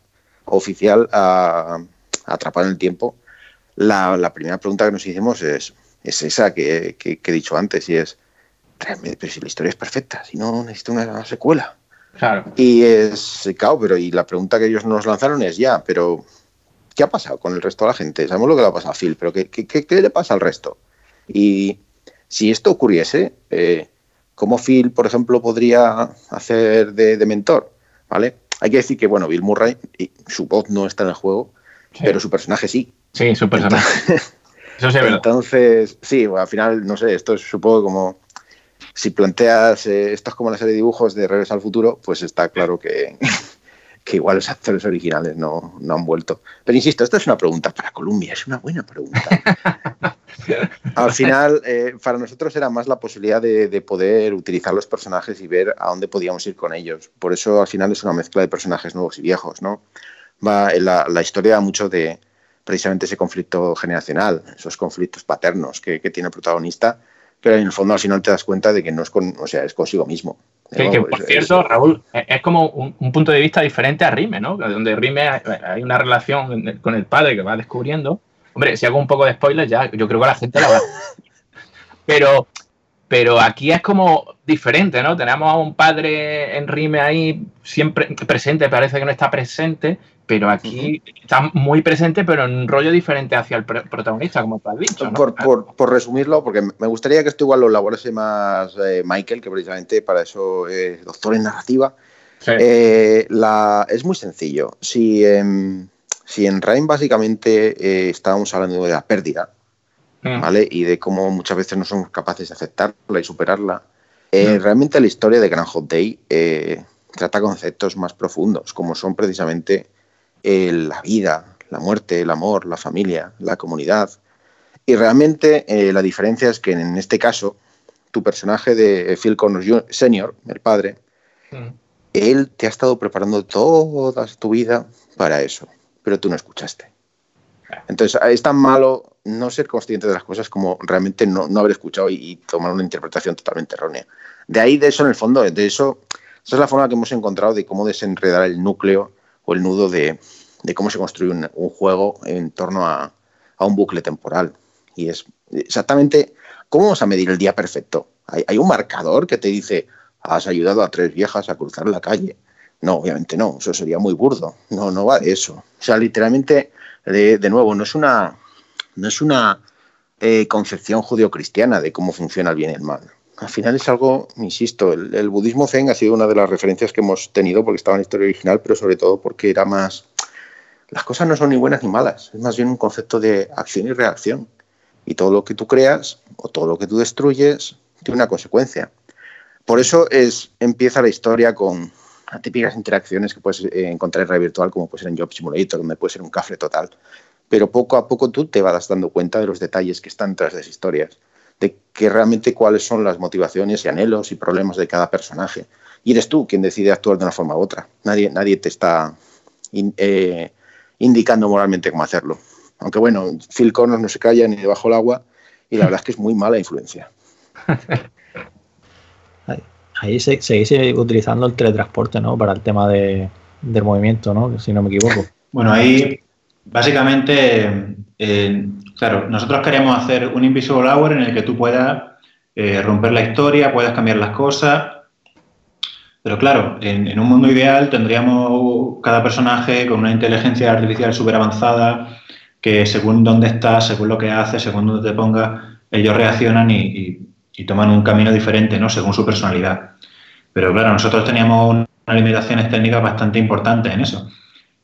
oficial a, a Atrapar en el Tiempo, la, la primera pregunta que nos hicimos es, es esa que, que- que he dicho antes, y es, realmente, pero si la historia es perfecta, si no necesito una secuela. Claro. Y es, claro, pero y la pregunta que ellos nos lanzaron es ya, pero ¿qué ha pasado con el resto de la gente? Sabemos lo que le ha pasado a Phil, pero ¿qué, qué, qué- qué le pasa al resto? Y si esto ocurriese, eh, ¿cómo Phil, por ejemplo, podría hacer de, de mentor? ¿Vale? Hay que decir que, bueno, Bill Murray, y su voz no está en el juego, Sí. pero su personaje sí. Sí, su personaje. *laughs* Eso sí. Entonces, sí, bueno, al final, no sé, esto es supongo como si planteas eh, esto es como la serie de dibujos de Regreso al Futuro, pues está claro que, *laughs* que igual los actores originales no, no han vuelto. Pero insisto, esto es una pregunta para Columbia, es una buena pregunta. *laughs* Al final, eh, para nosotros era más la posibilidad de, de poder utilizar los personajes y ver a dónde podíamos ir con ellos. Por eso al final es una mezcla de personajes nuevos y viejos, ¿no? Va, la, la historia mucho de precisamente ese conflicto generacional, esos conflictos paternos que, que tiene el protagonista, pero en el fondo al final te das cuenta de que no es con, o sea, es consigo mismo. Que, ¿no? que, por Es- cierto, es- Raúl, es es como un, un punto de vista diferente a Rime, ¿no? Donde Rime hay, hay una relación con el padre que va descubriendo. Hombre, si hago un poco de spoiler, ya yo creo que la gente la va. *laughs* Pero, pero aquí es como diferente, ¿no? Tenemos a un padre en Rime ahí siempre presente, parece que no está presente, pero aquí está muy presente, pero en un rollo diferente hacia el pr- protagonista, como tú has dicho. ¿no? Por, por- por resumirlo, porque me gustaría que esto igual lo elaborase más eh, Michael, que precisamente para eso es doctor en narrativa. Sí. Eh, la, es muy sencillo. Si, en- si en Rain básicamente eh, estábamos hablando de la pérdida, Mm. ¿vale? Y de cómo muchas veces no somos capaces de aceptarla y superarla. Eh, Realmente la historia de Grand Hot Day trata conceptos más profundos, como son precisamente eh, la vida, la muerte, el amor, la familia, la comunidad. Y realmente eh, la diferencia es que en este caso, tu personaje de Phil Connors. Senior, el padre, Mm. él te ha estado preparando toda tu vida para eso, pero tú no escuchaste. Entonces, es tan malo no ser consciente de las cosas como realmente no, no haber escuchado y, y tomar una interpretación totalmente errónea. De ahí, de eso, en el fondo, de eso, esa es la forma que hemos encontrado de cómo desenredar el núcleo o el nudo de, cómo se construye un, juego en torno a, un bucle temporal. Y es exactamente cómo vamos a medir el día perfecto. Hay, un marcador que te dice, has ayudado a tres viejas a cruzar la calle. No, obviamente no, eso sería muy burdo. No, no va de eso. O sea, literalmente, de, de nuevo, no es una, no es una eh, concepción judeocristiana de cómo funciona el bien y el mal. Al final es algo, insisto, el, budismo zen ha sido una de las referencias que hemos tenido porque estaba en la historia original, pero sobre todo porque era más... Las cosas no son ni buenas ni malas, es más bien un concepto de acción y reacción. Y todo lo que tú creas o todo lo que tú destruyes tiene una consecuencia. Por eso es, empieza la historia con las típicas interacciones que puedes eh, encontrar en red virtual, como puede ser en Job Simulator, donde puede ser un cafre total. Pero poco a poco tú te vas dando cuenta de los detalles que están tras de esas historias, de que realmente cuáles son las motivaciones y anhelos y problemas de cada personaje. Y eres tú quien decide actuar de una forma u otra. Nadie, nadie te está in- eh, indicando moralmente cómo hacerlo. Aunque bueno, Phil Connors no se calla ni debajo del agua y la verdad es que es muy mala influencia. *laughs* Ahí se, sigue utilizando el teletransporte, ¿no? Para el tema de, del movimiento, ¿no? Si no me equivoco. Bueno, ahí básicamente, eh, claro, nosotros queremos hacer un Invisible Hour en el que tú puedas eh, romper la historia, puedas cambiar las cosas. Pero claro, en, un mundo ideal tendríamos cada personaje con una inteligencia artificial súper avanzada que según dónde estás, según lo que haces, según dónde te pongas, ellos reaccionan y, y toman un camino diferente, ¿no? Según su personalidad. Pero claro, nosotros teníamos unas limitaciones técnicas bastante importantes en eso.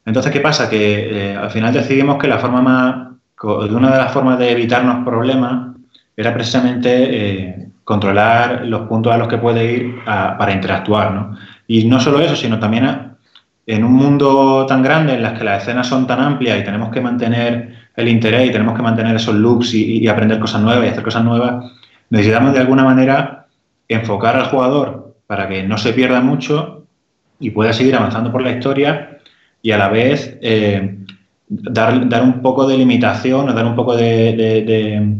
Entonces, ¿qué pasa? Que eh, al final decidimos que la forma más, una de las formas de evitarnos problemas era precisamente eh, controlar los puntos a los que puede ir para interactuar, ¿no? Y no solo eso, sino también en un mundo tan grande en las que las escenas son tan amplias y tenemos que mantener el interés y tenemos que mantener esos looks y aprender cosas nuevas y hacer cosas nuevas, necesitamos de alguna manera enfocar al jugador para que no se pierda mucho y pueda seguir avanzando por la historia y a la vez eh, dar, dar, un poco de limitación dar un poco de,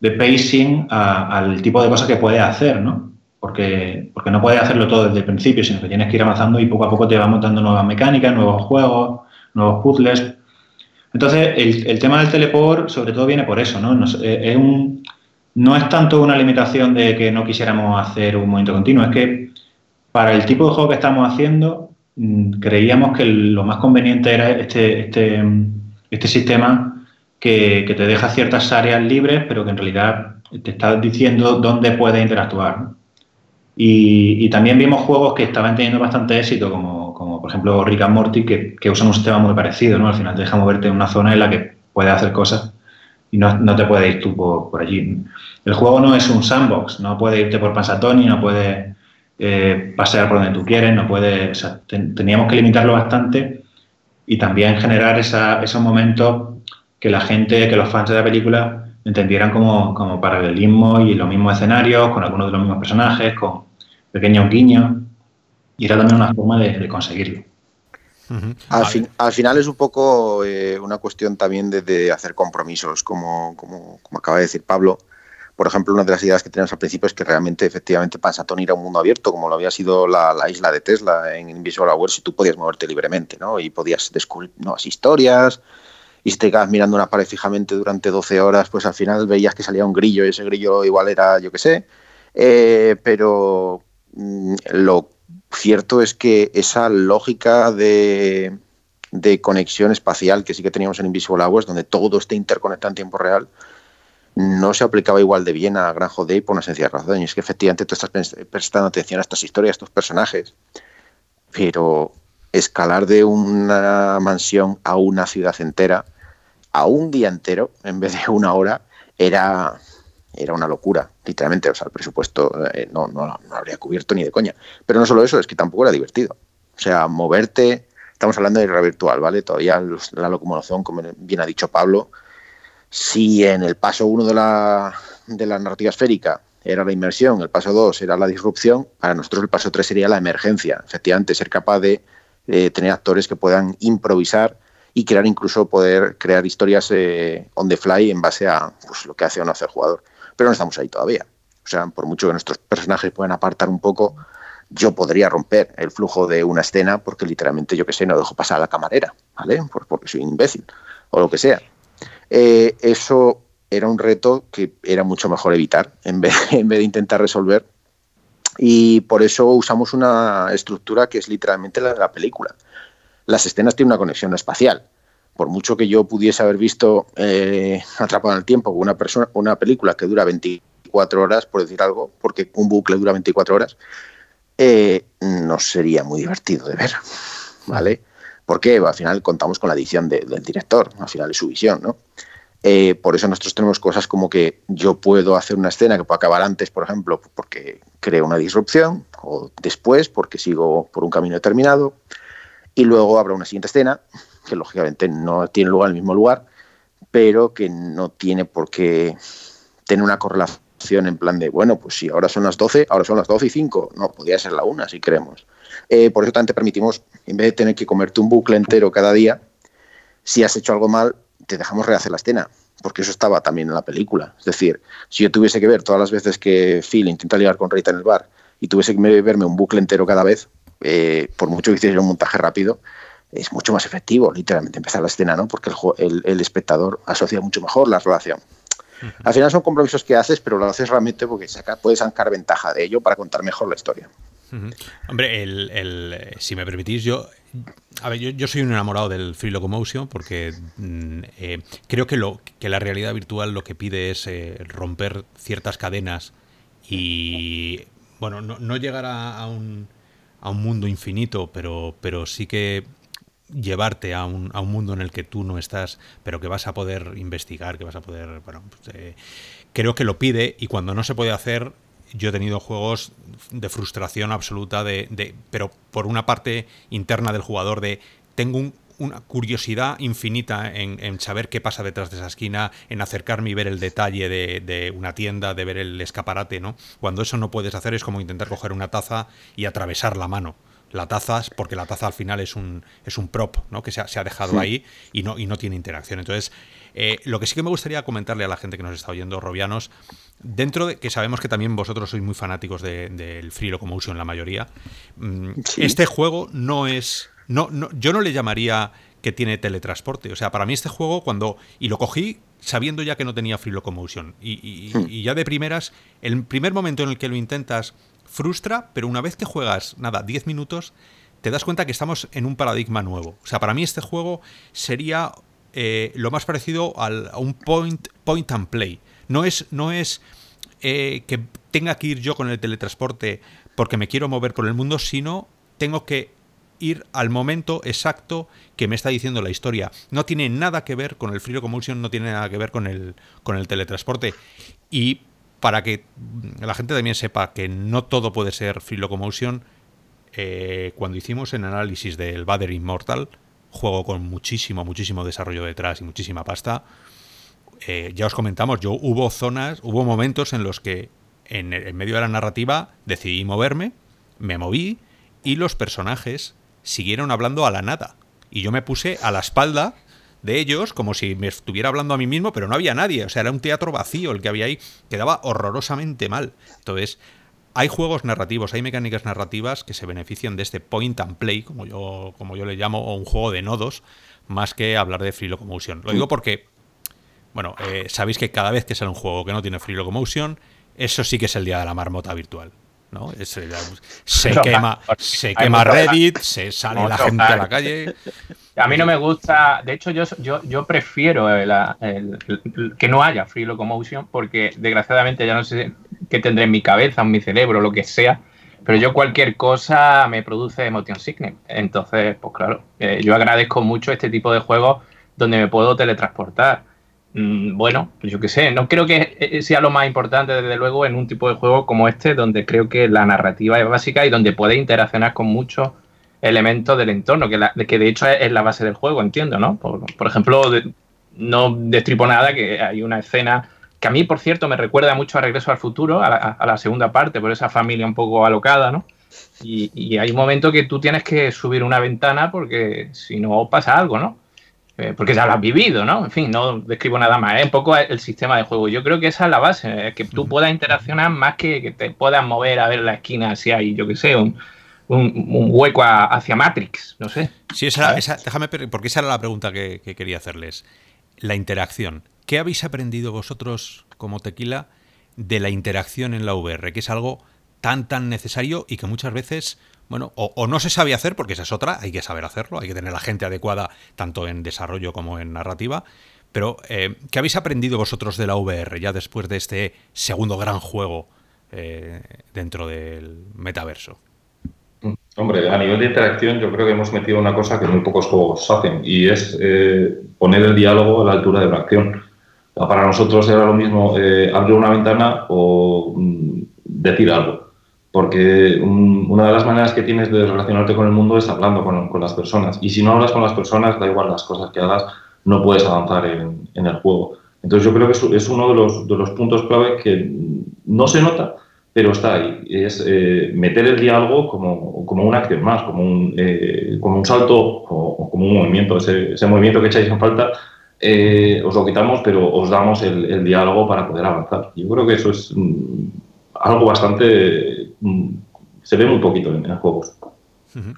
de, pacing al tipo de cosas que puede hacer, ¿no? Porque, porque no puedes hacerlo todo desde el principio, sino que tienes que ir avanzando y poco a poco te va montando nuevas mecánicas, nuevos juegos, nuevos puzzles. Entonces, el, el tema del teleport sobre todo viene por eso, ¿no? es un, no es tanto una limitación de que no quisiéramos hacer un movimiento continuo, es que para el tipo de juego que estamos haciendo creíamos que lo más conveniente era este, este, este sistema que, te deja ciertas áreas libres, pero que en realidad te está diciendo dónde puedes interactuar. Y, también vimos juegos que estaban teniendo bastante éxito, como, por ejemplo Rick and Morty, que, que, usan un sistema muy parecido, ¿no? Al final te deja moverte en una zona en la que puedes hacer cosas y no, te puedes ir tú por, allí. El juego no es un sandbox, no puedes irte por Pasatoni, no puedes eh, pasear por donde tú quieres, no puedes, teníamos que limitarlo bastante y también generar esos momentos que la gente, que los fans de la película entendieran como, como paralelismo y los mismos escenarios, con algunos de los mismos personajes, con pequeños guiños, y era también una forma de conseguirlo al, final es un poco eh, una cuestión también de, hacer compromisos, como, como, acaba de decir Pablo. Por ejemplo, una de las ideas que tenemos al principio es que realmente, efectivamente, Pansatón ir a un mundo abierto, como lo había sido la, isla de Tesla en Invisible Hour, si tú podías moverte libremente, ¿no? Y podías descubrir nuevas historias, y si te quedas mirando una pared fijamente durante 12 horas, pues al final veías que salía un grillo y ese grillo igual era, yo qué sé. Eh, pero mm, lo cierto es que esa lógica de, conexión espacial que sí que teníamos en Invisible Hours, donde todo está interconectado en tiempo real, no se aplicaba igual de bien a Gran Day por una sencilla razón. Y es que efectivamente tú estás prestando atención a estas historias, a estos personajes, pero escalar de una mansión a una ciudad entera, a un día entero, en vez de una hora, era, era una locura, literalmente. O sea, el presupuesto eh, no, no, habría cubierto ni de coña. Pero no solo eso, es que tampoco era divertido. O sea, moverte, estamos hablando de realidad virtual, ¿vale? Todavía la locomoción, como bien ha dicho Pablo, si en el paso 1 de la, de la narrativa esférica era la inmersión, el paso 2 era la disrupción, para nosotros el paso 3 sería la emergencia. Efectivamente, ser capaz de eh, tener actores que puedan improvisar y crear incluso poder crear historias eh, on the fly en base a pues, lo que hace o no hace el jugador pero no estamos ahí todavía. O sea, por mucho que nuestros personajes puedan apartar un poco, yo podría romper el flujo de una escena porque literalmente, yo qué sé, no dejo pasar a la camarera, ¿vale? porque soy un imbécil o lo que sea. Eh, eso era un reto que era mucho mejor evitar en vez, *laughs* en vez de intentar resolver. Y por eso usamos una estructura que es literalmente la de la película. Las escenas tienen una conexión espacial por mucho que yo pudiese haber visto eh, Atrapado en el Tiempo, una, persona, una película que dura 24 horas, por decir algo, porque un bucle dura 24 horas, eh, no sería muy divertido de ver, ¿vale? Porque al final contamos con la edición del director, al final es su visión, ¿no? Eh, por eso nosotros tenemos cosas como que yo puedo hacer una escena que puede acabar antes, por ejemplo, porque creo una disrupción, o después porque sigo por un camino determinado, y luego habrá una siguiente escena que lógicamente no tiene lugar en el mismo lugar, pero que no tiene por qué tener una correlación en plan de, bueno, pues si ahora son las 12, ahora son las 12 y 5, no, podría ser la 1 si queremos. Eh, por eso también te permitimos, en vez de tener que comerte un bucle entero cada día, si has hecho algo mal, te dejamos rehacer la escena, porque eso estaba también en la película. Es decir, si yo tuviese que ver todas las veces que Phil intenta ligar con Rita en el bar y tuviese que verme un bucle entero cada vez, eh, por mucho que hiciera un montaje rápido, es mucho más efectivo, literalmente, empezar la escena, ¿no? Porque el, el, espectador asocia mucho mejor la relación. Al final son compromisos que haces, pero lo haces realmente porque saca, puedes sacar ventaja de ello para contar mejor la historia. Hombre, el, si me permitís, yo, a ver, yo, soy un enamorado del Free Locomotion porque mm, eh, creo que, lo, que la realidad virtual lo que pide es eh, romper ciertas cadenas y, bueno, no, llegar a, un, a, un, mundo infinito, pero, pero sí que llevarte a un, a un, mundo en el que tú no estás, pero que vas a poder investigar, que vas a poder, bueno, pues, eh, creo que lo pide y cuando no se puede hacer, yo he tenido juegos de frustración absoluta, de, pero por una parte interna del jugador de tengo una curiosidad infinita en, saber qué pasa detrás de esa esquina, en acercarme y ver el detalle de, una tienda, de ver el escaparate, ¿no? Cuando eso no puedes hacer es como intentar coger una taza y atravesar la mano la taza, porque la taza al final es un, es un prop, ¿no? Que se ha, dejado ahí y no, y no tiene interacción. Entonces, eh, lo que sí que me gustaría comentarle a la gente que nos está oyendo, Robianos, dentro de que sabemos que también vosotros sois muy fanáticos del Free Locomotion, la mayoría, mm, este juego no es. No, no, yo no le llamaría que tiene teletransporte. O sea, para mí este juego, cuando. Y lo cogí sabiendo ya que no tenía Free Locomotion. Y, hmm. y, ya de primeras, el primer momento en el que lo intentas frustra, pero una vez que juegas, nada, 10 minutos, te das cuenta que estamos en un paradigma nuevo. O sea, para mí este juego sería eh, lo más parecido al, a un point, point and play. No es, no es eh, que tenga que ir yo con el teletransporte porque me quiero mover por el mundo, sino tengo que ir al momento exacto que me está diciendo la historia. No tiene nada que ver con el Free Locomotion, no tiene nada que ver con el, con el teletransporte. Y para que la gente también sepa que no todo puede ser Free Locomotion, eh, cuando hicimos el análisis del Bader Immortal, juego con muchísimo, muchísimo desarrollo detrás y muchísima pasta. Eh, ya os comentamos, yo hubo zonas, hubo momentos en los que en, medio de la narrativa decidí moverme, me moví y los personajes siguieron hablando a la nada. Y yo me puse a la espalda de ellos como si me estuviera hablando a mí mismo, pero no había nadie. O sea, era un teatro vacío el que había ahí. Quedaba horrorosamente mal. Entonces, hay juegos narrativos, hay mecánicas narrativas que se benefician de este point and play, como yo, como yo le llamo, o un juego de nodos, más que hablar de Free Locomotion. Lo digo porque, bueno, eh, sabéis que cada vez que sale un juego que no tiene Free Locomotion, eso sí que es el día de la marmota virtual. ¿no? se quema, *laughs* se quema Reddit, se sale la gente a la calle. *laughs* A mí no me gusta, de hecho yo, yo, yo prefiero que no haya Free Locomotion porque desgraciadamente ya no sé qué tendré en mi cabeza, en mi cerebro, lo que sea, pero yo cualquier cosa me produce emotion sickness. Entonces, pues claro, eh, yo agradezco mucho este tipo de juegos donde me puedo teletransportar. Mm, bueno, yo qué sé, no creo que eh, sea lo más importante, desde luego, en un tipo de juego como este, donde creo que la narrativa es básica y donde puedes interaccionar con muchos elementos del entorno, que, que de hecho es, la base del juego, entiendo, ¿no? Por, ejemplo, no destripo nada, que hay una escena que a mí, por cierto, me recuerda mucho a Regreso al Futuro, a la, segunda parte, por esa familia un poco alocada, ¿no? Y, hay un momento que tú tienes que subir una ventana porque si no pasa algo, ¿no? Eh, porque ya lo has vivido, ¿no? En fin, no describo nada más. Es un poco el sistema de juego. Yo creo que esa es la base, que tú puedas interaccionar más que que te puedas mover a ver la esquina si hay, yo qué sé, un, un, hueco hacia Matrix, no sé. Sí, esa, déjame, porque esa era la pregunta que, quería hacerles. La interacción. ¿Qué habéis aprendido vosotros como tequila de la interacción en la VR? Que es algo tan, tan necesario y que muchas veces, bueno, o, no se sabe hacer, porque esa es otra, hay que saber hacerlo, hay que tener la gente adecuada tanto en desarrollo como en narrativa. Pero, eh, ¿qué habéis aprendido vosotros de la VR ya después de este segundo gran juego eh, dentro del metaverso? Hombre, a nivel de interacción yo creo que hemos metido una cosa que muy pocos juegos hacen y es eh, poner el diálogo a la altura de la acción. Para nosotros era lo mismo eh, abrir una ventana o mm, decir algo, porque una de las maneras que tienes de relacionarte con el mundo es hablando con, las personas y si no hablas con las personas, da igual las cosas que hagas, no puedes avanzar en, el juego. Entonces yo creo que es, uno de los, de los puntos clave que no se nota, pero está ahí. Es eh, meter el diálogo como, como una acción más, como un, eh, como un salto o, como un movimiento. Ese, ese, movimiento que echáis en falta, eh, os lo quitamos, pero os damos el, el, diálogo para poder avanzar. Yo creo que eso es mm, algo bastante... Mm, se ve muy poquito en, en juegos.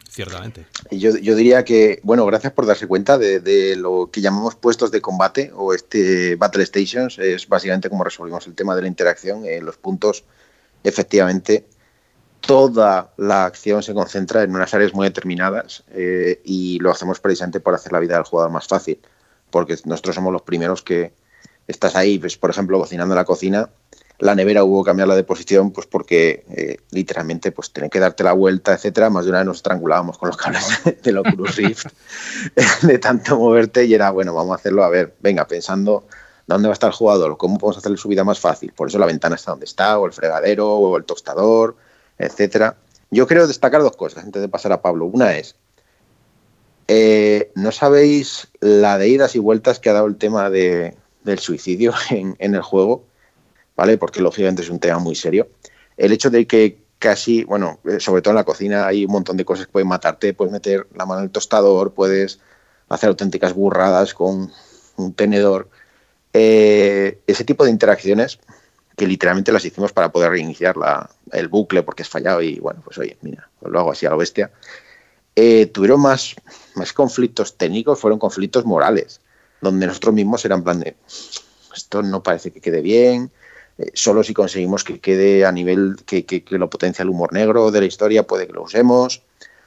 ciertamente. Yo, yo, diría que, bueno, gracias por darse cuenta de, de, lo que llamamos puestos de combate o este Battle Stations. Es básicamente como resolvimos el tema de la interacción, eh, los puntos efectivamente toda la acción se concentra en unas áreas muy determinadas eh, y lo hacemos precisamente para hacer la vida del jugador más fácil, porque nosotros somos los primeros que estás ahí, pues, por ejemplo, cocinando en la cocina, la nevera hubo que cambiarla de posición pues porque eh, literalmente pues tener que darte la vuelta, etcétera, más de una vez nos estrangulábamos con los cables *laughs* del Oculus Rift *laughs* de tanto moverte y era, bueno, vamos a hacerlo, a ver, venga, pensando dónde va a estar el jugador, cómo podemos hacerle su vida más fácil. Por eso la ventana está donde está, o el fregadero, o el tostador, etcétera. Yo quiero destacar dos cosas antes de pasar a Pablo. Una es, eh, no sabéis la de idas y vueltas que ha dado el tema de, del suicidio *laughs* en, el juego, ¿vale? Porque lógicamente es un tema muy serio. El hecho de que casi, bueno, eh, sobre todo en la cocina hay un montón de cosas que pueden matarte, puedes meter la mano en el tostador, puedes hacer auténticas burradas con un tenedor eh, ese tipo de interacciones que literalmente las hicimos para poder reiniciar la, el bucle porque es fallado y bueno, pues oye, mira, lo hago así a lo bestia. Tuvieron más, más conflictos técnicos, fueron conflictos morales, donde nosotros mismos eran plan de, esto no parece que quede bien, eh, solo si conseguimos que quede a nivel que, que, que, lo potencia el humor negro de la historia, puede que lo usemos.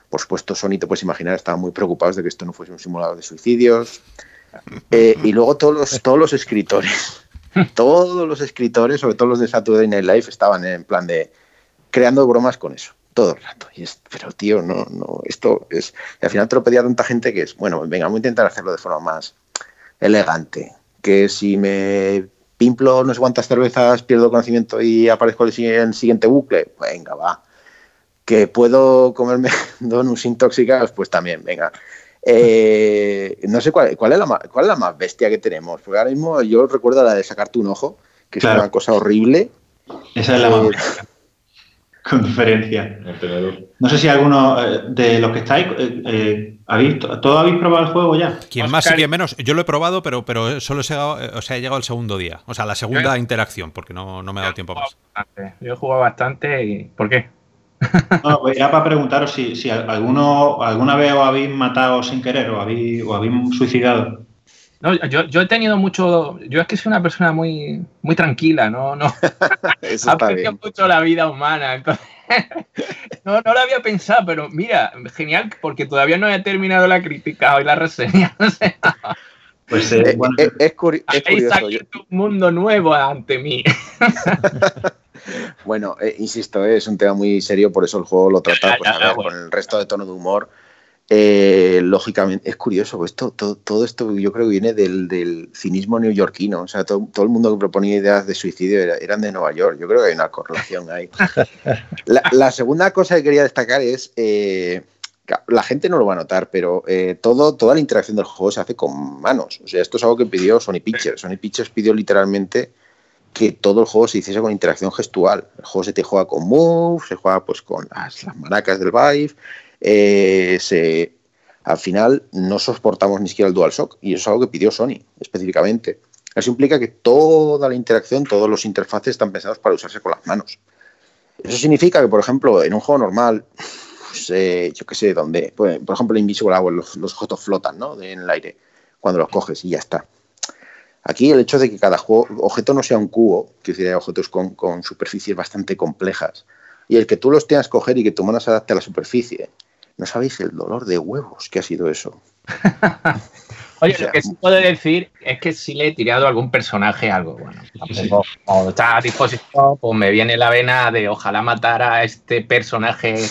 Por supuesto, Sony, te puedes imaginar, estaban muy preocupados de que esto no fuese un simulador de suicidios. Eh, y luego todos los, todos los escritores, *laughs* todos los escritores, sobre todo los de Saturday Night Live, estaban en plan de creando bromas con eso, todo el rato. Y es, pero tío, no, no, esto es. Y al final te lo pedía tanta gente que es, bueno, venga, vamos a intentar hacerlo de forma más elegante. Que si me pimplo no sé cuántas cervezas, pierdo conocimiento y aparezco en el siguiente bucle, venga, va. Que puedo comerme *laughs* donuts intoxicados, pues también, venga. Eh, no sé cuál, cuál, es la más, cuál es la más bestia que tenemos, porque ahora mismo yo recuerdo la de sacarte un ojo, que claro. es una cosa horrible. Esa es la más bestia. Con diferencia. No sé si alguno eh, de los que estáis, eh, eh, ¿habéis, ¿todos habéis probado el juego ya? Quien Oscar. más y quien menos. Yo lo he probado, pero, pero solo he llegado, o sea, he llegado al segundo día. O sea, la segunda interacción, porque no, no me ha dado tiempo más. Bastante. Yo he jugado bastante y. ¿Por qué? *laughs* No, pues era para preguntaros si, si alguno, alguna vez os habéis matado sin querer o habéis, o habéis suicidado. No, yo, yo, he tenido mucho. Yo es que soy una persona muy, muy tranquila, ¿no? no *laughs* Eso aprecio mucho la vida humana. Entonces, *laughs* no, no lo había pensado, pero mira, genial, porque todavía no he terminado la crítica y la reseña. *laughs* O sea, pues eh, bueno, es, es, curi es curioso. Yo... un mundo nuevo ante mí. Bueno, eh, insisto, eh, es un tema muy serio, por eso el juego lo trata pues, a ver, con el resto de tono de humor. Eh, lógicamente, es curioso, pues todo, todo, todo, esto yo creo que viene del, del cinismo neoyorquino. O sea, todo, todo, el mundo que proponía ideas de suicidio era, eran de Nueva York. Yo creo que hay una correlación ahí. *laughs* La, la segunda cosa que quería destacar es. Eh, la gente no lo va a notar, pero eh, todo, toda la interacción del juego se hace con manos. O sea, esto es algo que pidió Sony Pictures. Sony Pictures pidió literalmente que todo el juego se hiciese con interacción gestual. El juego se te juega con Move, se juega pues con las, las maracas del Vive. Eh, se, al final no soportamos ni siquiera el DualShock y eso es algo que pidió Sony específicamente. Eso implica que toda la interacción, todos los interfaces están pensados para usarse con las manos. Eso significa que, por ejemplo, en un juego normal, pues, eh, yo qué sé, donde, pues, por ejemplo, Invisible Hour, los, los objetos flotan ¿no? en el aire cuando los coges y ya está. Aquí el hecho de que cada juego, objeto no sea un cubo, que decir, hay objetos con, superficies bastante complejas, y el que tú los tengas que coger y que tu mano se adapte a la superficie, no sabéis el dolor de huevos que ha sido eso. *laughs* Oye, o sea, lo que sí puedo decir es que si le he tirado a algún personaje algo. Bueno, tampoco, cuando está a disposición, pues me viene la vena de ojalá matar a este personaje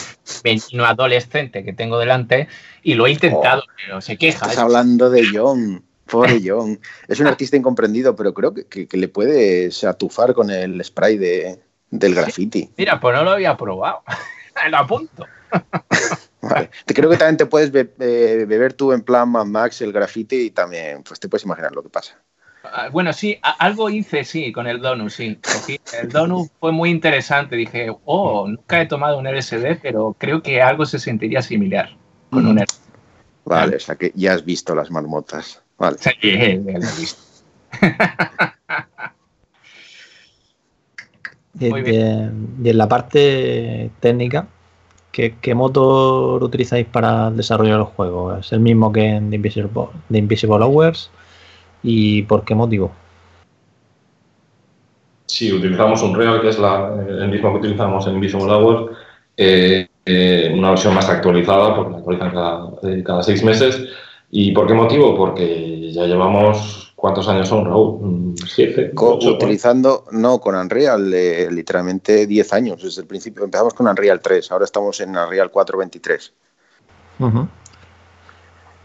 menino adolescente que tengo delante y lo he intentado, oh, pero se queja. Estás hablando de John. Pobre John. Es un artista incomprendido, pero creo que, que, que le puedes atufar con el spray de, del graffiti. Mira, pues no lo había probado. *laughs* lo apunto. *laughs* Vale. *laughs* Te creo que también te puedes be beber tú en plan Mad Max el graffiti y también pues te puedes imaginar lo que pasa. Ah, Bueno, sí, algo hice, sí, con el donut, sí. El donut fue muy interesante. Dije, oh, nunca he tomado un LSD, pero creo que algo se sentiría similar con un LSD. Vale, o sea que ya has visto las marmotas. Vale. Sí, ya lo he visto. *laughs* Muy de- y en la parte técnica, ¿qué, motor utilizáis para el desarrollo de los juegos? ¿Es el mismo que en The Invisible, The Invisible Hours? ¿Y por qué motivo? Sí, utilizamos un Real, que es el mismo que utilizamos en Invisible Hour, eh, eh, una versión más actualizada, porque la actualizan eh, cada seis meses. ¿Y por qué motivo? Porque ya llevamos, ¿cuántos años son, Raúl? Mm, ¿Siete? Co- ocho, utilizando, no, con Unreal, eh, literalmente 10 años desde el principio. Empezamos con Unreal 3, ahora estamos en Unreal 4.23. Ujú.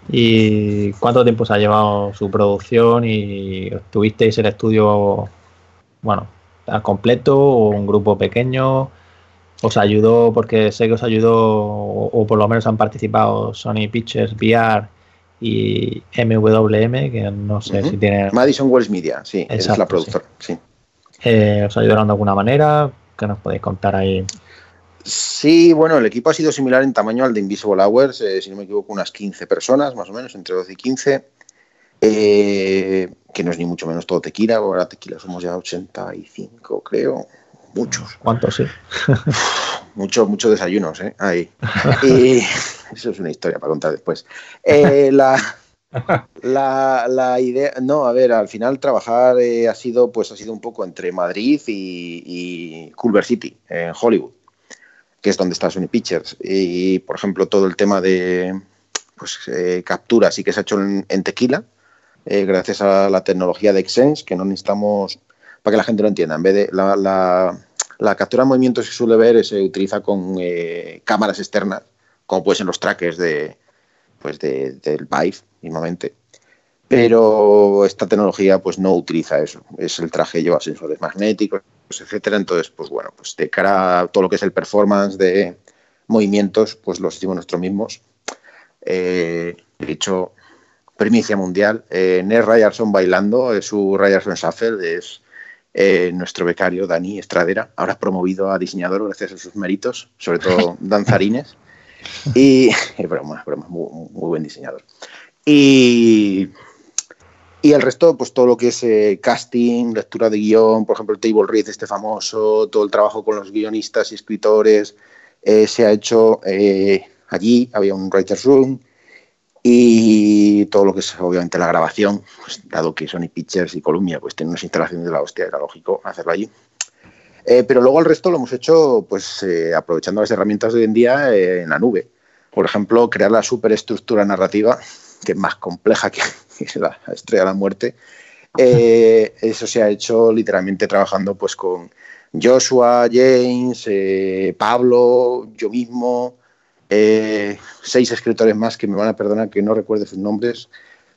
¿Y cuánto tiempo se ha llevado su producción? ¿Y tuvisteis el estudio, bueno, al completo o un grupo pequeño? ¿Os ayudó, porque sé que os ayudó, o, o por lo menos han participado Sony Pictures VR y MWM, que no sé si tienen, Madison Wells Media, sí, es la productora. Sí. eh, os ayudaron de alguna manera? ¿Qué nos podéis contar ahí? Sí, bueno, el equipo ha sido similar en tamaño al de Invisible Hours, eh, si no me equivoco, unas 15 personas, más o menos, entre 12 y 15. eh, que no es ni mucho menos todo tequila, ahora tequila somos ya 85, creo. Muchos, ¿Cuántos sí? muchos, muchos desayunos, ¿eh? Ahí. Y *laughs* *laughs* eso es una historia para contar después. Eh, la, *laughs* la, la idea, no, a ver, al final trabajar eh, ha sido, pues ha sido un poco entre Madrid y, y Culver City, en Hollywood, que es donde está Sony Pictures. Y, por ejemplo, todo el tema de pues, eh, captura sí que se ha hecho en, en tequila, eh, gracias a la tecnología de Xsense, que no necesitamos, para que la gente lo entienda, en vez de la, la, la captura de movimientos que suele ver se utiliza con cámaras externas, como pueden ser los trackers de, pues de, del Vive, mismamente. Pero esta tecnología pues no utiliza eso. Es el traje lleva sensores magnéticos, etcétera. Entonces, pues bueno, pues de cara a todo lo que es el performance de movimientos, pues los hicimos nosotros mismos. Eh, de hecho, primicia mundial. Eh, Ned Ryerson bailando, eh, su Ryerson Shuffle es eh, nuestro becario Dani Estradera, ahora promovido a diseñador gracias a sus méritos, sobre todo *laughs* danzarines. Y *laughs* es broma, es muy buen diseñador. Y, y el resto, pues todo lo que es eh, casting, lectura de guion, por ejemplo, el Table Read, este famoso, todo el trabajo con los guionistas y escritores, eh, se ha hecho eh, allí, había un writer's room, y todo lo que es obviamente la grabación, pues, dado que Sony Pictures y Columbia pues tienen unas instalaciones de la hostia, era lógico hacerlo allí. Eh, pero luego el resto lo hemos hecho pues eh, aprovechando las herramientas de hoy en día eh, en la nube. Por ejemplo, crear la superestructura narrativa, que es más compleja que, *laughs* la estrella de la muerte. Eh, eso se ha hecho literalmente trabajando pues con Joshua, James, eh, Pablo, yo mismo, eh, seis escritores más que me van a perdonar que no recuerde sus nombres,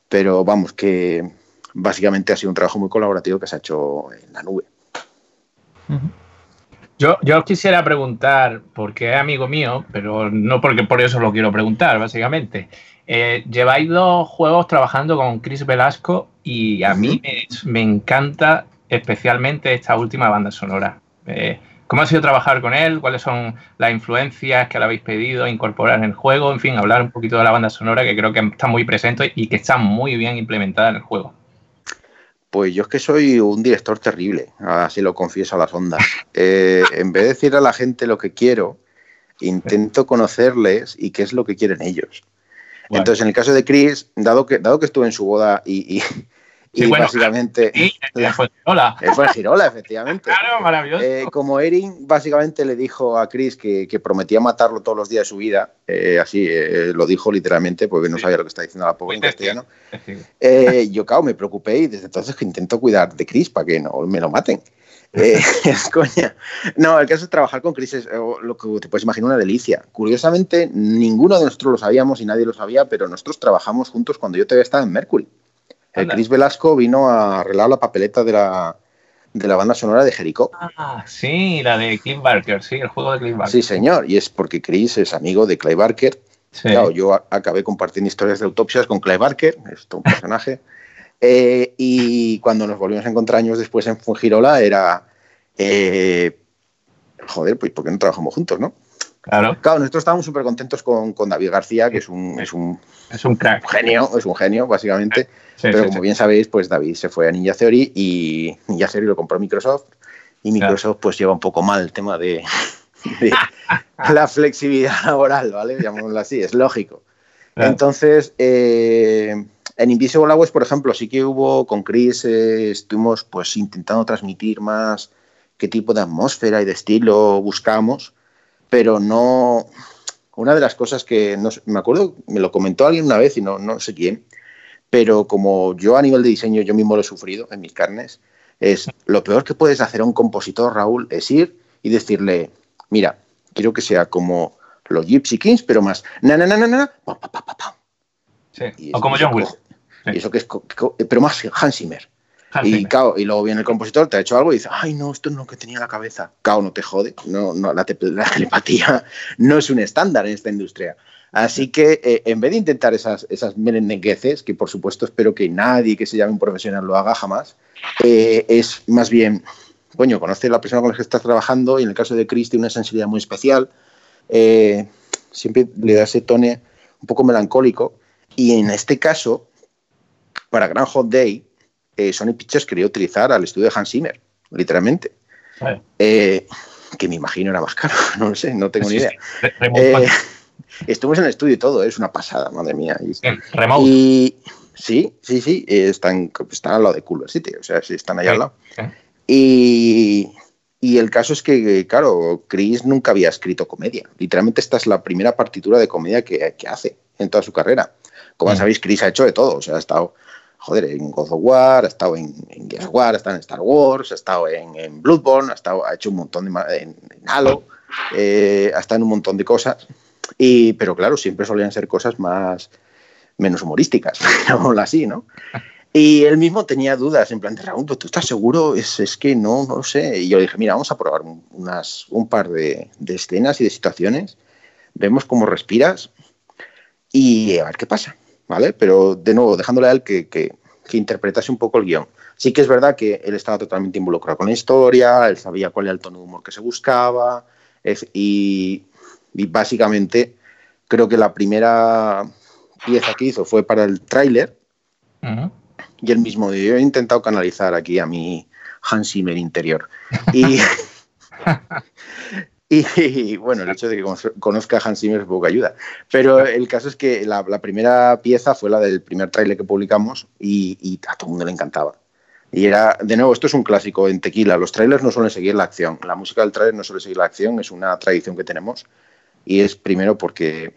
pero vamos, que básicamente ha sido un trabajo muy colaborativo que se ha hecho en la nube. Yo, yo os quisiera preguntar, porque es amigo mío, pero no porque por eso lo quiero preguntar, básicamente. Eh, lleváis dos juegos trabajando con Chris Velasco y a mí me, me encanta especialmente esta última banda sonora. Eh, ¿Cómo ha sido trabajar con él? ¿Cuáles son las influencias que le habéis pedido incorporar en el juego? En fin, hablar un poquito de la banda sonora que creo que está muy presente y que está muy bien implementada en el juego. Pues yo es que soy un director terrible, así lo confieso a las ondas. *laughs* Eh, en vez de decir a la gente lo que quiero, intento conocerles y qué es lo que quieren ellos. Bueno. Entonces, en el caso de Chris, dado que, dado que estuve en su boda y, y, y Sí, bueno, básicamente... Y, *laughs* eh, fue- hola. Él fue Girola, efectivamente. *laughs* Claro, maravilloso. Eh, como Erin básicamente le dijo a Chris que, que prometía matarlo todos los días de su vida, eh, así eh, lo dijo literalmente porque no Sí. sabía lo que está diciendo la pobre en castellano. Eh, yo, claro, me preocupé y desde entonces que intento cuidar de Chris para que no me lo maten. Eh, *laughs* es coña. No, el caso de trabajar con Chris es eh, lo que te puedes imaginar una delicia. Curiosamente, ninguno de nosotros lo sabíamos y nadie lo sabía, pero nosotros trabajamos juntos cuando yo todavía estaba en Mercury. El Anda. Chris Velasco vino a arreglar la papeleta de la, de la banda sonora de Jericó. Ah, sí, la de Cliff Barker, sí, el juego de Cliff Barker. Sí, señor, y es porque Chris es amigo de Clay Barker. Sí. Claro, yo acabé compartiendo historias de autopsias con Clay Barker, es todo un personaje. *laughs* Eh, y cuando nos volvimos a encontrar años después en Fungirola era, eh, joder, pues ¿por qué no trabajamos juntos, no? Claro. Claro, nosotros estábamos súper contentos con, con David García, que es un, es un Es un crack. genio, es un genio, básicamente. Sí, Pero sí, como sí. bien sabéis, pues David se fue a Ninja Theory y Ninja Theory lo compró Microsoft. Y Microsoft pues lleva un poco mal el tema de, *laughs* de la flexibilidad laboral, ¿vale? Llamémoslo así, es lógico. Claro. Entonces, eh, en Invisible Hours, por ejemplo, sí que hubo, con Chris, eh, estuvimos pues intentando transmitir más qué tipo de atmósfera y de estilo buscamos, pero no... Una de las cosas que, no me acuerdo, me lo comentó alguien una vez y no, no sé quién, pero como yo a nivel de diseño yo mismo lo he sufrido en mis carnes, es lo peor que puedes hacer a un compositor, Raúl, es ir y decirle, mira, quiero que sea como los Gypsy Kings, pero más na na na na na, pa, pa, pa, pa, pa. Sí. O como John Y eso que es, pero más Hans Zimmer. Hans Y, claro, y luego viene el compositor, te ha hecho algo y dice, ay, no, esto no es lo que tenía en la cabeza. Cao, no te jode. No, no, la, te- la telepatía *laughs* no es un estándar en esta industria. Así que eh, en vez de intentar esas, esas merendegueces, que por supuesto espero que nadie que se llame un profesional lo haga jamás, eh, es más bien, coño, conoce a la persona con la que estás trabajando y en el caso de Chris tiene una sensibilidad muy especial. eh, siempre le da ese tono un poco melancólico. Y en este caso, para Grand Hot Day, eh, Sony Pictures quería utilizar al estudio de Hans Zimmer, literalmente. Vale. Eh, que me imagino era más caro, *laughs* no lo sé, no tengo ni idea. sí. Eh, *laughs* estuvimos en el estudio y todo, es una pasada, madre mía. Remote. y- sí, sí, sí, eh, están, están al lado de Culver City, o sea, sí, están Sí, al lado. Y, y el caso es que, claro, Chris nunca había escrito comedia. Literalmente esta es la primera partitura de comedia que, que hace en toda su carrera. Como Mm. sabéis, Chris ha hecho de todo. O sea, ha estado, joder, en God of War, ha estado en, en Gears War, ha estado en Star Wars, ha estado en, Bloodborne, ha, estado, ha hecho un montón de... En, Halo, eh, ha estado en un montón de cosas. Y, pero claro, siempre solían ser cosas más menos humorísticas, *laughs* digámoslo así, ¿no? Y él mismo tenía dudas, en plan de Raúl, ¿tú estás seguro? Es, es que no, no sé. Y yo le dije, mira, vamos a probar un, unas, un par de escenas y de situaciones, vemos cómo respiras y a ver qué pasa, ¿vale? Pero de nuevo, dejándole a él que, que, que interpretase un poco el guion. Sí que es verdad que él estaba totalmente involucrado con la historia, él sabía cuál era el tono de humor que se buscaba, es- y, y básicamente creo que la primera pieza que hizo fue para el tráiler, y el mismo yo he intentado canalizar aquí a mi Hans Zimmer interior. Y, *laughs* y, bueno, el hecho de que conoz- conozca a Hans Zimmer es poco ayuda. Pero el caso es que la, la primera pieza fue la del primer tráiler que publicamos y, y a todo el mundo le encantaba. Y era, de nuevo, esto es un clásico en Tequila. Los trailers no suelen seguir la acción. La música del trailer no suele seguir la acción, es una tradición que tenemos. Y es primero porque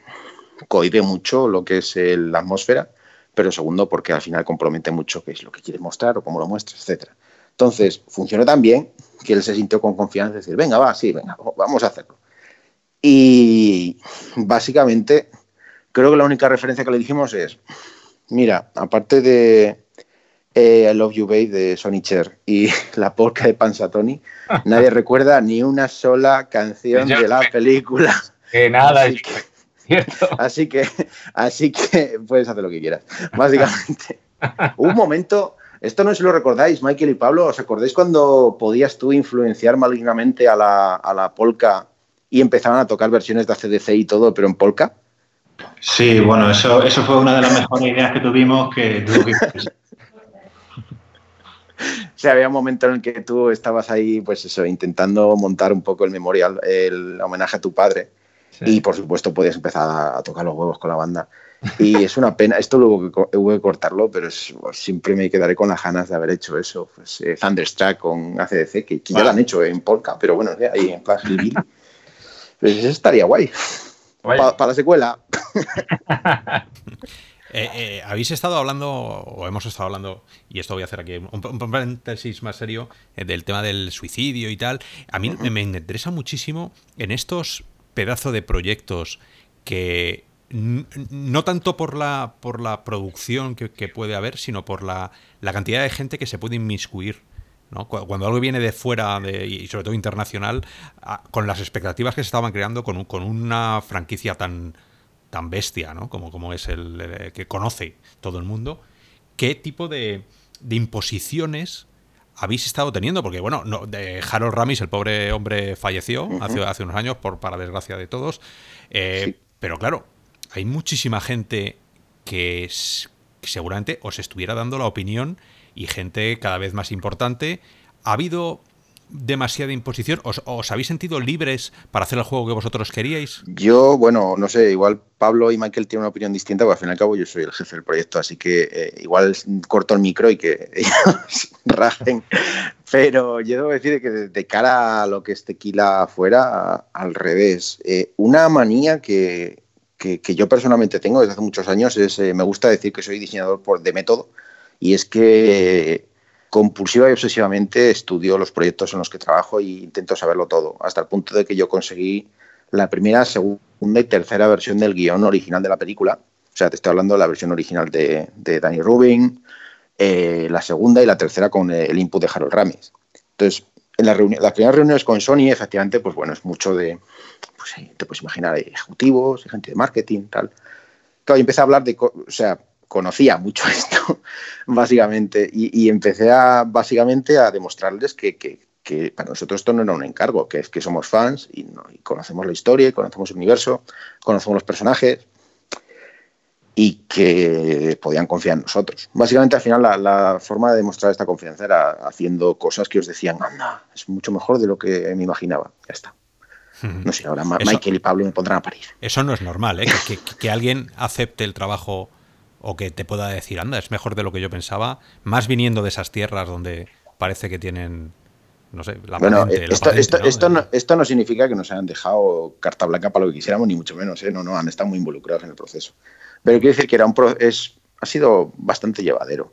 cohibe mucho lo que es el- la atmósfera, pero segundo porque al final compromete mucho qué es lo que quiere mostrar o cómo lo muestras, etcétera. Entonces, funcionó tan bien que él se sintió con confianza de decir, venga, va, sí, venga, vamos a hacerlo. Y básicamente, creo que la única referencia que le dijimos es, mira, aparte de eh, I Love You Babe de Sonny Cher y *laughs* la polka de Pansatoni, *laughs* nadie recuerda ni una sola canción de la película. *laughs* Que nada, Así que- cierto. Así que, así que puedes hacer lo que quieras, básicamente. Hubo un momento, esto no sé si lo recordáis, Michael y Pablo, ¿os acordáis cuando podías tú influenciar malignamente a la, a la polka y empezaban a tocar versiones de ACDC y todo, pero en polka? Sí, bueno, eso, eso fue una de las mejores ideas que tuvimos que tuvo que *laughs* O sea, había un momento en el que tú estabas ahí, pues eso, intentando montar un poco el memorial, el homenaje a tu padre. Y por supuesto podías empezar a tocar los huevos con la banda. *laughs* Y es una pena, esto luego que hubo que cortarlo, pero es- pues, siempre me quedaré con las ganas de haber hecho eso. Pues, eh, Thunderstruck con ACDC, que, que ya lo han hecho en Polka, pero bueno, ahí en Hillbilly. Pues eso estaría guay. Para la secuela. *laughs* Eh, eh, Habéis estado hablando, o hemos estado hablando, y esto voy a hacer aquí un, un paréntesis más serio, eh, del tema del suicidio y tal. A mí me, me interesa muchísimo en estos pedazos de proyectos que no tanto por la, por la producción que, que puede haber, sino por la, la cantidad de gente que se puede inmiscuir. ¿no? Cu- Cuando algo viene de fuera de- y sobre todo internacional, a- con las expectativas que se estaban creando con, un- con una franquicia tan, tan bestia, ¿no? Como, como es el, eh, que conoce todo el mundo. qué tipo de, de imposiciones habéis estado teniendo, porque bueno, no, de Harold Ramis, el pobre hombre, falleció hace, hace, unos años, por para desgracia de todos. Eh, pero claro, hay muchísima gente que, que, seguramente os estuviera dando la opinión y gente cada vez más importante. ¿Ha habido demasiada imposición? ¿Os, ¿Os, habéis sentido libres para hacer el juego que vosotros queríais? Yo, bueno, no sé, igual Pablo y Michael tienen una opinión distinta, porque al fin y al cabo yo soy el jefe del proyecto, así que eh, igual corto el micro y que *laughs* ellos rajen. Pero yo debo decir que de cara a lo que es tequila afuera, al revés. Eh, una manía que, que, que, yo personalmente tengo desde hace muchos años es, eh, me gusta decir que soy diseñador por, de método, y es que compulsiva y obsesivamente estudio los proyectos en los que trabajo e intento saberlo todo, hasta el punto de que yo conseguí la primera, segunda y tercera versión del guion original de la película. O sea, te estoy hablando de la versión original de, de Danny Rubin, eh, la segunda y la tercera con el input de Harold Ramis. Entonces, en la las primeras reuniones con Sony, efectivamente, pues bueno, es mucho de, pues te puedes imaginar, ejecutivos, gente de marketing, tal. Claro, y empecé a hablar de, o sea, conocía mucho *laughs* esto, básicamente, y, empecé a, básicamente, a demostrarles que, que, para nosotros esto no era un encargo, que es que somos fans y, no, y conocemos la historia, conocemos el universo, conocemos los personajes y que podían confiar en nosotros. Básicamente, al final, la, la, forma de demostrar esta confianza era haciendo cosas que os decían, anda, es mucho mejor de lo que me imaginaba. Ya está. No sé, ahora eso, Michael y Pablo me pondrán a parir. Eso no es normal, ¿eh? que, que, *laughs* que alguien acepte el trabajo o que te pueda decir, anda, es mejor de lo que yo pensaba, más viniendo de esas tierras donde parece que tienen, no sé, la bueno, patente, esto, la patente, esto, ¿no? esto, no, esto, no, significa que nos hayan dejado carta blanca para lo que quisiéramos, ni mucho menos, ¿eh? no, no, han estado muy involucrados en el proceso. Pero quiero decir que era un pro es, ha sido bastante llevadero.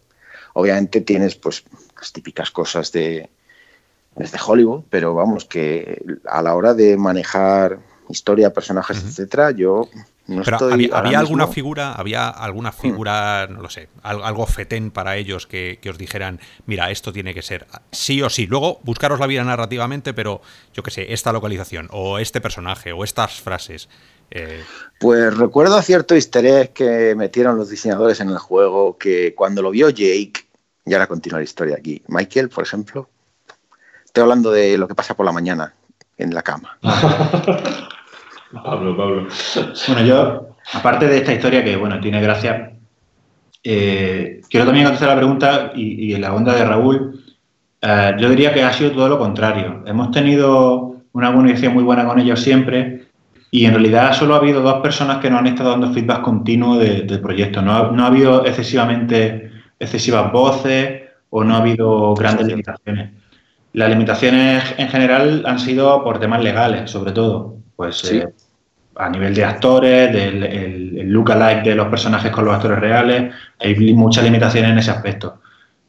Obviamente tienes pues las típicas cosas de desde Hollywood, pero vamos, que a la hora de manejar historia, personajes, uh -huh. etcétera, yo no Pero estoy había, había alguna figura, había alguna figura, no lo sé, algo fetén para ellos que, que, os dijeran, mira, esto tiene que ser sí o sí. Luego buscaros la vida narrativamente, pero yo qué sé, esta localización, o este personaje, o estas frases. Eh... Pues recuerdo cierto easter egg que metieron los diseñadores en el juego, que cuando lo vio Jake, y ahora continúa la historia aquí, Michael, por ejemplo, estoy hablando de lo que pasa por la mañana en la cama. *laughs* Pablo, Pablo. Bueno, yo, aparte de esta historia que, bueno, tiene gracia, eh, quiero también contestar la pregunta y, y en la onda de Raúl, eh, yo diría que ha sido todo lo contrario. Hemos tenido una comunicación muy buena con ellos siempre y en realidad solo ha habido dos personas que nos han estado dando feedback continuo de, del proyecto. No ha, no ha habido excesivamente excesivas voces o no ha habido grandes limitaciones. Las limitaciones en general han sido por temas legales, sobre todo. Pues sí. eh, a nivel de actores, del el, el look-alike de los personajes con los actores reales, hay muchas limitaciones en ese aspecto.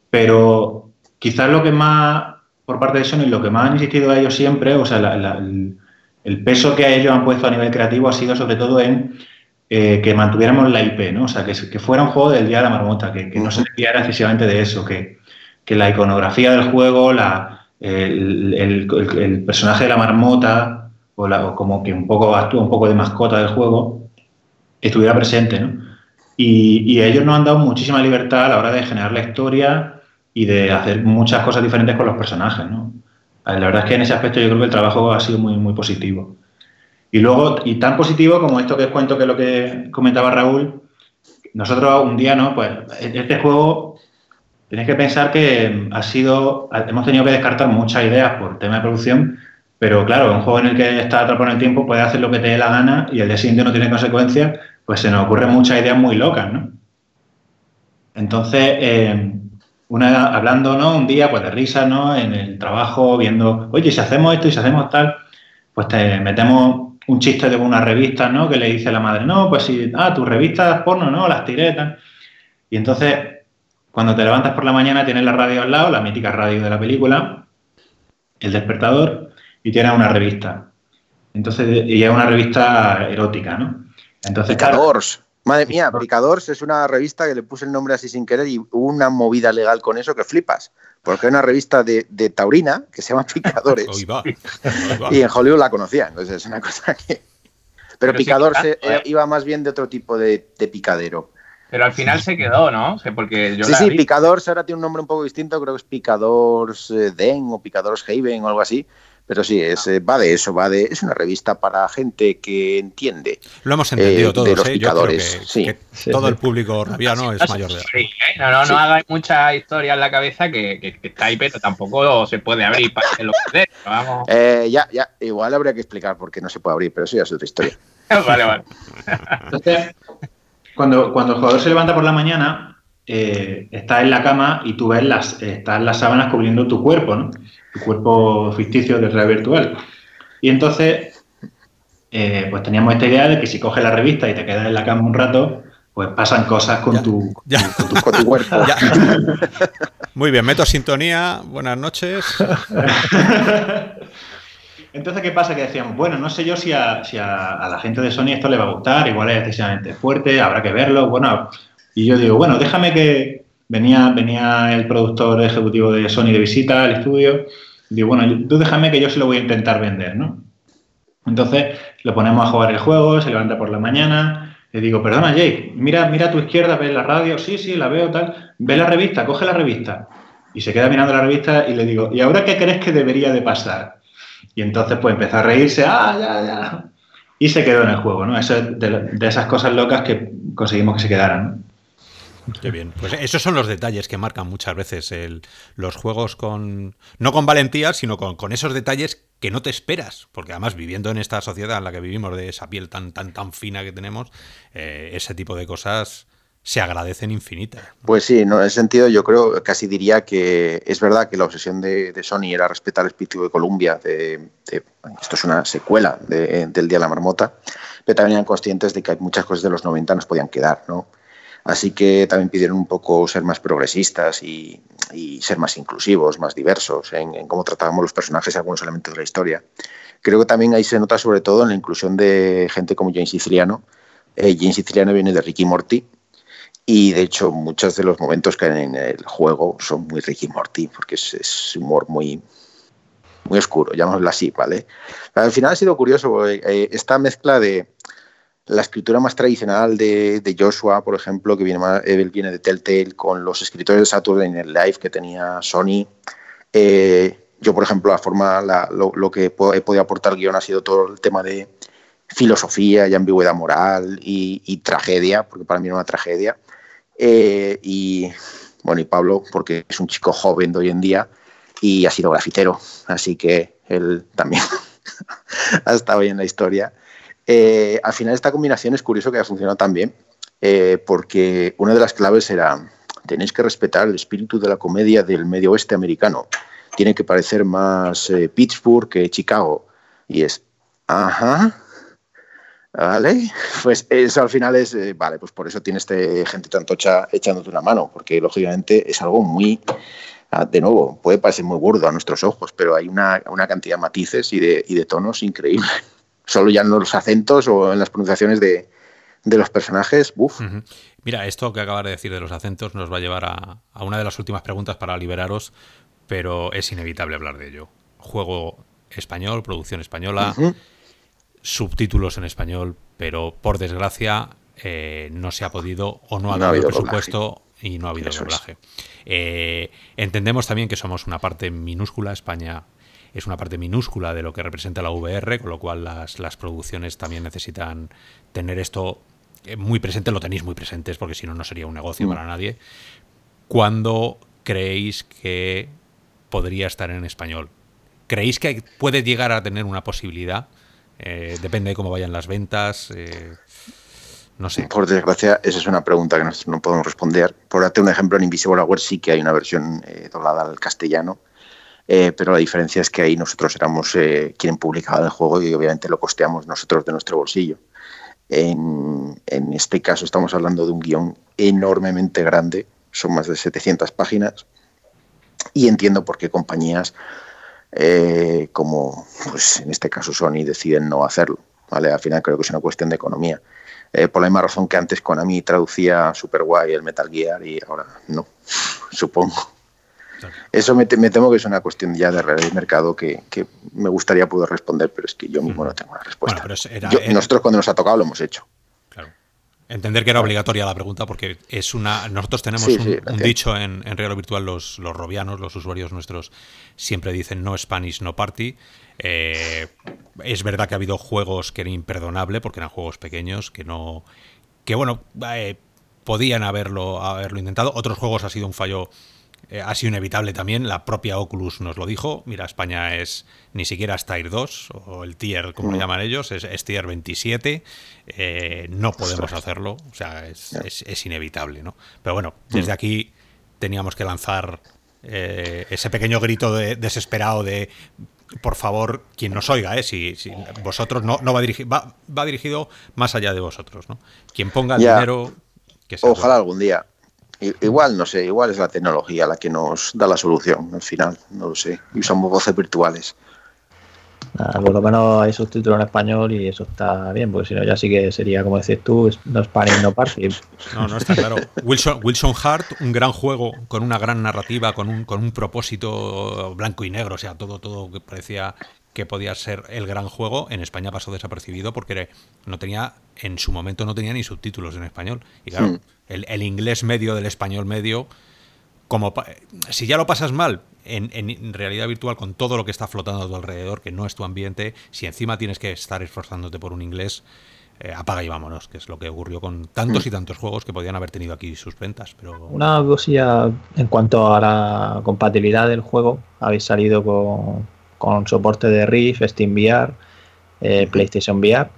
Pero quizás lo que más, por parte de Sony, lo que más han insistido a ellos siempre, o sea, la, la, el, peso que ellos han puesto a nivel creativo ha sido sobre todo en eh, que mantuviéramos la IP, ¿no? O sea, que, que, fuera un juego del Día de la Marmota, que, que no se desviara excesivamente de eso, que, que la iconografía del juego, la, el, el, personaje de la marmota, o, como que un poco actúa un poco de mascota del juego, estuviera presente, ¿no? Y, y, ellos nos han dado muchísima libertad a la hora de generar la historia y de hacer muchas cosas diferentes con los personajes, ¿no? La verdad es que en ese aspecto yo creo que el trabajo ha sido muy, muy positivo. Y luego, y tan positivo como esto que os cuento que es lo que comentaba Raúl, nosotros un día, ¿no? Pues este juego Tienes que pensar que ha sido, hemos tenido que descartar muchas ideas por tema de producción, pero claro, un juego en el que está atrapado en el tiempo puede hacer lo que te dé la gana y el día siguiente no tiene consecuencias, pues se nos ocurren muchas ideas muy locas, ¿no? Entonces, eh, una, hablando, ¿no? Un día, pues de risa, ¿no? En el trabajo, viendo, oye, si hacemos esto y si hacemos tal, pues te metemos un chiste de una revista, ¿no? Que le dice la madre, no, pues si, ah, tus revistas porno, ¿no? Las tiré, tal. Y entonces cuando te levantas por la mañana tienes la radio al lado, la mítica radio de la película, el despertador, y tienes una revista. Entonces, y es una revista erótica, ¿no? Entonces, Picadors. Claro, Madre mía, Picadors es una revista que le puse el nombre así sin querer y hubo una movida legal con eso que flipas. Porque es una revista de, de, Taurina que se llama *laughs* Picadores. Y en Hollywood la conocían. Entonces es una cosa que. Pero, Pero Picador sí, se, eh, iba más bien de otro tipo de, de picadero. Pero al final se quedó, ¿no? porque yo sí, sí, Picadores ahora tiene un nombre un poco distinto, creo que es Picadores eh, Den o Picadores Haven o algo así. Pero sí, es, eh, va de eso, va de. Es una revista para gente que entiende. Lo hemos entendido eh, todos, de los ¿eh? picadores. Yo creo que, todo el público rabiano es mayor de edad. No, no, no hagáis mucha historia en la cabeza que, que, está ahí, pero tampoco se puede abrir para que lo vamos. *laughs* ya, ya, igual habría que explicar por qué no se puede abrir, pero eso ya es otra historia. *laughs* vale, vale. Entonces, *laughs* cuando, cuando el jugador se levanta por la mañana, eh, está en la cama y tú ves las, están las sábanas cubriendo tu cuerpo, ¿no? Tu cuerpo ficticio de red virtual. Y entonces, eh, pues teníamos esta idea de que si coges la revista y te quedas en la cama un rato, pues pasan cosas con, tu, Con, tu, cuerpo. *laughs* *laughs* Muy bien, meto sintonía. Buenas noches. *laughs* Entonces, ¿qué pasa? Que decíamos, bueno, no sé yo si, a, la gente de Sony esto le va a gustar, igual es excesivamente fuerte, habrá que verlo. Bueno, y yo digo, bueno, déjame que. Venía, venía el productor ejecutivo de Sony de visita al estudio. digo, bueno, tú déjame que yo se lo voy a intentar vender, ¿no? Entonces, lo ponemos a jugar el juego, se levanta por la mañana. Le digo, perdona, Jake, mira, mira a tu izquierda, ves la radio, sí, sí, la veo, tal. Ve la revista, coge la revista. Y se queda mirando la revista y le digo, ¿y ahora qué crees que debería de pasar? Y entonces pues empezó a reírse, ah, ya, ya. Y se quedó en el juego, ¿no? Eso es de, esas cosas locas que conseguimos que se quedaran. Qué bien. Pues esos son los detalles que marcan muchas veces los juegos con. No con valentía, sino con, esos detalles que no te esperas. Porque además, viviendo en esta sociedad en la que vivimos, de esa piel tan, tan, tan fina que tenemos, eh, ese tipo de cosas se agradecen infinitas. Pues sí, en ese sentido yo creo, casi diría que es verdad que la obsesión de, Sony era respetar el espíritu de Columbia, de, esto es una secuela del Día de la Marmota, pero también eran conscientes de que muchas cosas de los 90 nos podían quedar, ¿no? Así que también pidieron un poco ser más progresistas y, ser más inclusivos, más diversos en, cómo tratábamos los personajes y algunos elementos de la historia. Creo que también ahí se nota sobre todo en la inclusión de gente como James Siciliano. Eh, James Siciliano viene de Ricky Morty, y de hecho, muchos de los momentos que hay en el juego son muy Ricky Morty, porque es, humor muy, muy oscuro, llamémoslo así, ¿vale? al final ha sido curioso eh, esta mezcla de la escritura más tradicional de, Joshua, por ejemplo, que viene, eh, viene de Telltale, con los escritores de Saturday Night Live que tenía Sony. Eh, yo, por ejemplo, la forma, lo, que he podido aportar al guion ha sido todo el tema de filosofía y ambigüedad moral y, y tragedia, porque para mí era una tragedia. Eh, y bueno, y Pablo, porque es un chico joven de hoy en día y ha sido grafitero, así que él también *laughs* ha estado ahí en la historia. Eh, al final esta combinación es curioso que haya funcionado tan bien, eh, porque una de las claves era, tenéis que respetar el espíritu de la comedia del medio oeste americano. Tiene que parecer más Pittsburgh que Chicago. Y es, ajá, ¿Vale? *laughs* Pues eso al final es, eh, vale, pues por eso tiene este gente tantocha echándote una mano, porque lógicamente es algo muy, ah, de nuevo, puede parecer muy burdo a nuestros ojos, pero hay una, cantidad de matices y de, y de tonos increíble. *laughs* Solo ya en los acentos o en las pronunciaciones de, los personajes, ¡buf! Mira, esto que acabas de decir de los acentos nos va a llevar a, una de las últimas preguntas para liberaros, pero es inevitable hablar de ello. Juego español, producción española subtítulos en español, pero por desgracia eh, no se ha podido o no ha, habido presupuesto y no ha habido doblaje. Eh, entendemos también que somos una parte minúscula, España es una parte minúscula de lo que representa la VR, con lo cual las, las producciones también necesitan tener esto eh, muy presente, lo tenéis muy presentes, porque si no, no sería un negocio mm. para nadie. ¿Cuándo creéis que podría estar en español? ¿Creéis que puede llegar a tener una posibilidad? Eh, depende de cómo vayan las ventas. Eh, no sé. Por desgracia, esa es una pregunta que nosotros no podemos responder. Por darte un ejemplo, en Invisible Hour sí que hay una versión eh, doblada al castellano, pero la diferencia es que ahí nosotros éramos quien publicaba el juego y obviamente lo costeamos nosotros de nuestro bolsillo. En, en este caso estamos hablando de un guion enormemente grande, son más de 700 páginas, y entiendo por qué compañías eh, como pues en este caso Sony deciden no hacerlo. ¿vale? Al final creo que es una cuestión de economía. Eh, por la misma razón que antes Konami traducía super guay el Metal Gear y ahora no, *laughs* supongo. Eso me, temo que es una cuestión ya de realidad de mercado que, me gustaría poder responder, pero es que yo mismo no tengo la respuesta. Nosotros cuando nos ha tocado lo hemos hecho. Entender que era obligatoria la pregunta porque es una. Nosotros tenemos un, dicho en, en Real Virtual, los, los robianos, los usuarios nuestros, siempre dicen no Spanish, no party. Eh, es verdad que ha habido juegos que eran imperdonable porque eran juegos pequeños, que no. que bueno, eh, podían haberlo, haberlo intentado. Otros juegos ha sido un fallo eh, ha sido inevitable también, la propia Oculus nos lo dijo, mira, España es ni siquiera es Tier 2, o el Tier, como lo mm. llaman ellos, es, Tier 27, eh, no podemos hacerlo, o sea, es, inevitable, ¿no? Pero bueno, desde mm. aquí teníamos que lanzar eh, ese pequeño grito de, desesperado de por favor, quien nos oiga, ¿eh? si, vosotros no, no va, dirigido, va, va, dirigido más allá de vosotros, ¿no? Quien ponga el dinero... Que Ojalá algún día. Igual, no sé, igual es la tecnología la que nos da la solución al final, no lo sé. Y usamos voces virtuales. por lo menos hay subtítulos en español y eso está bien, porque si no ya sí que sería, como decís tú, no es y no party. No, no está claro. Wilson, Wilson Hart, un gran juego con una gran narrativa, con un, con un propósito blanco y negro, o sea, todo, todo que parecía que podía ser el gran juego, en España pasó desapercibido porque no tenía, en su momento no tenía ni subtítulos en español. Y claro, hmm. el, inglés medio del español medio, como si ya lo pasas mal en, realidad virtual con todo lo que está flotando a tu alrededor, que no es tu ambiente, si encima tienes que estar esforzándote por un inglés, eh, apaga y vámonos, que es lo que ocurrió con tantos y hmm. tantos juegos que podían haber tenido aquí sus ventas. Pero... Una cosilla en cuanto a la compatibilidad del juego, habéis salido con con soporte de Rift, SteamVR, eh, PlayStation VR,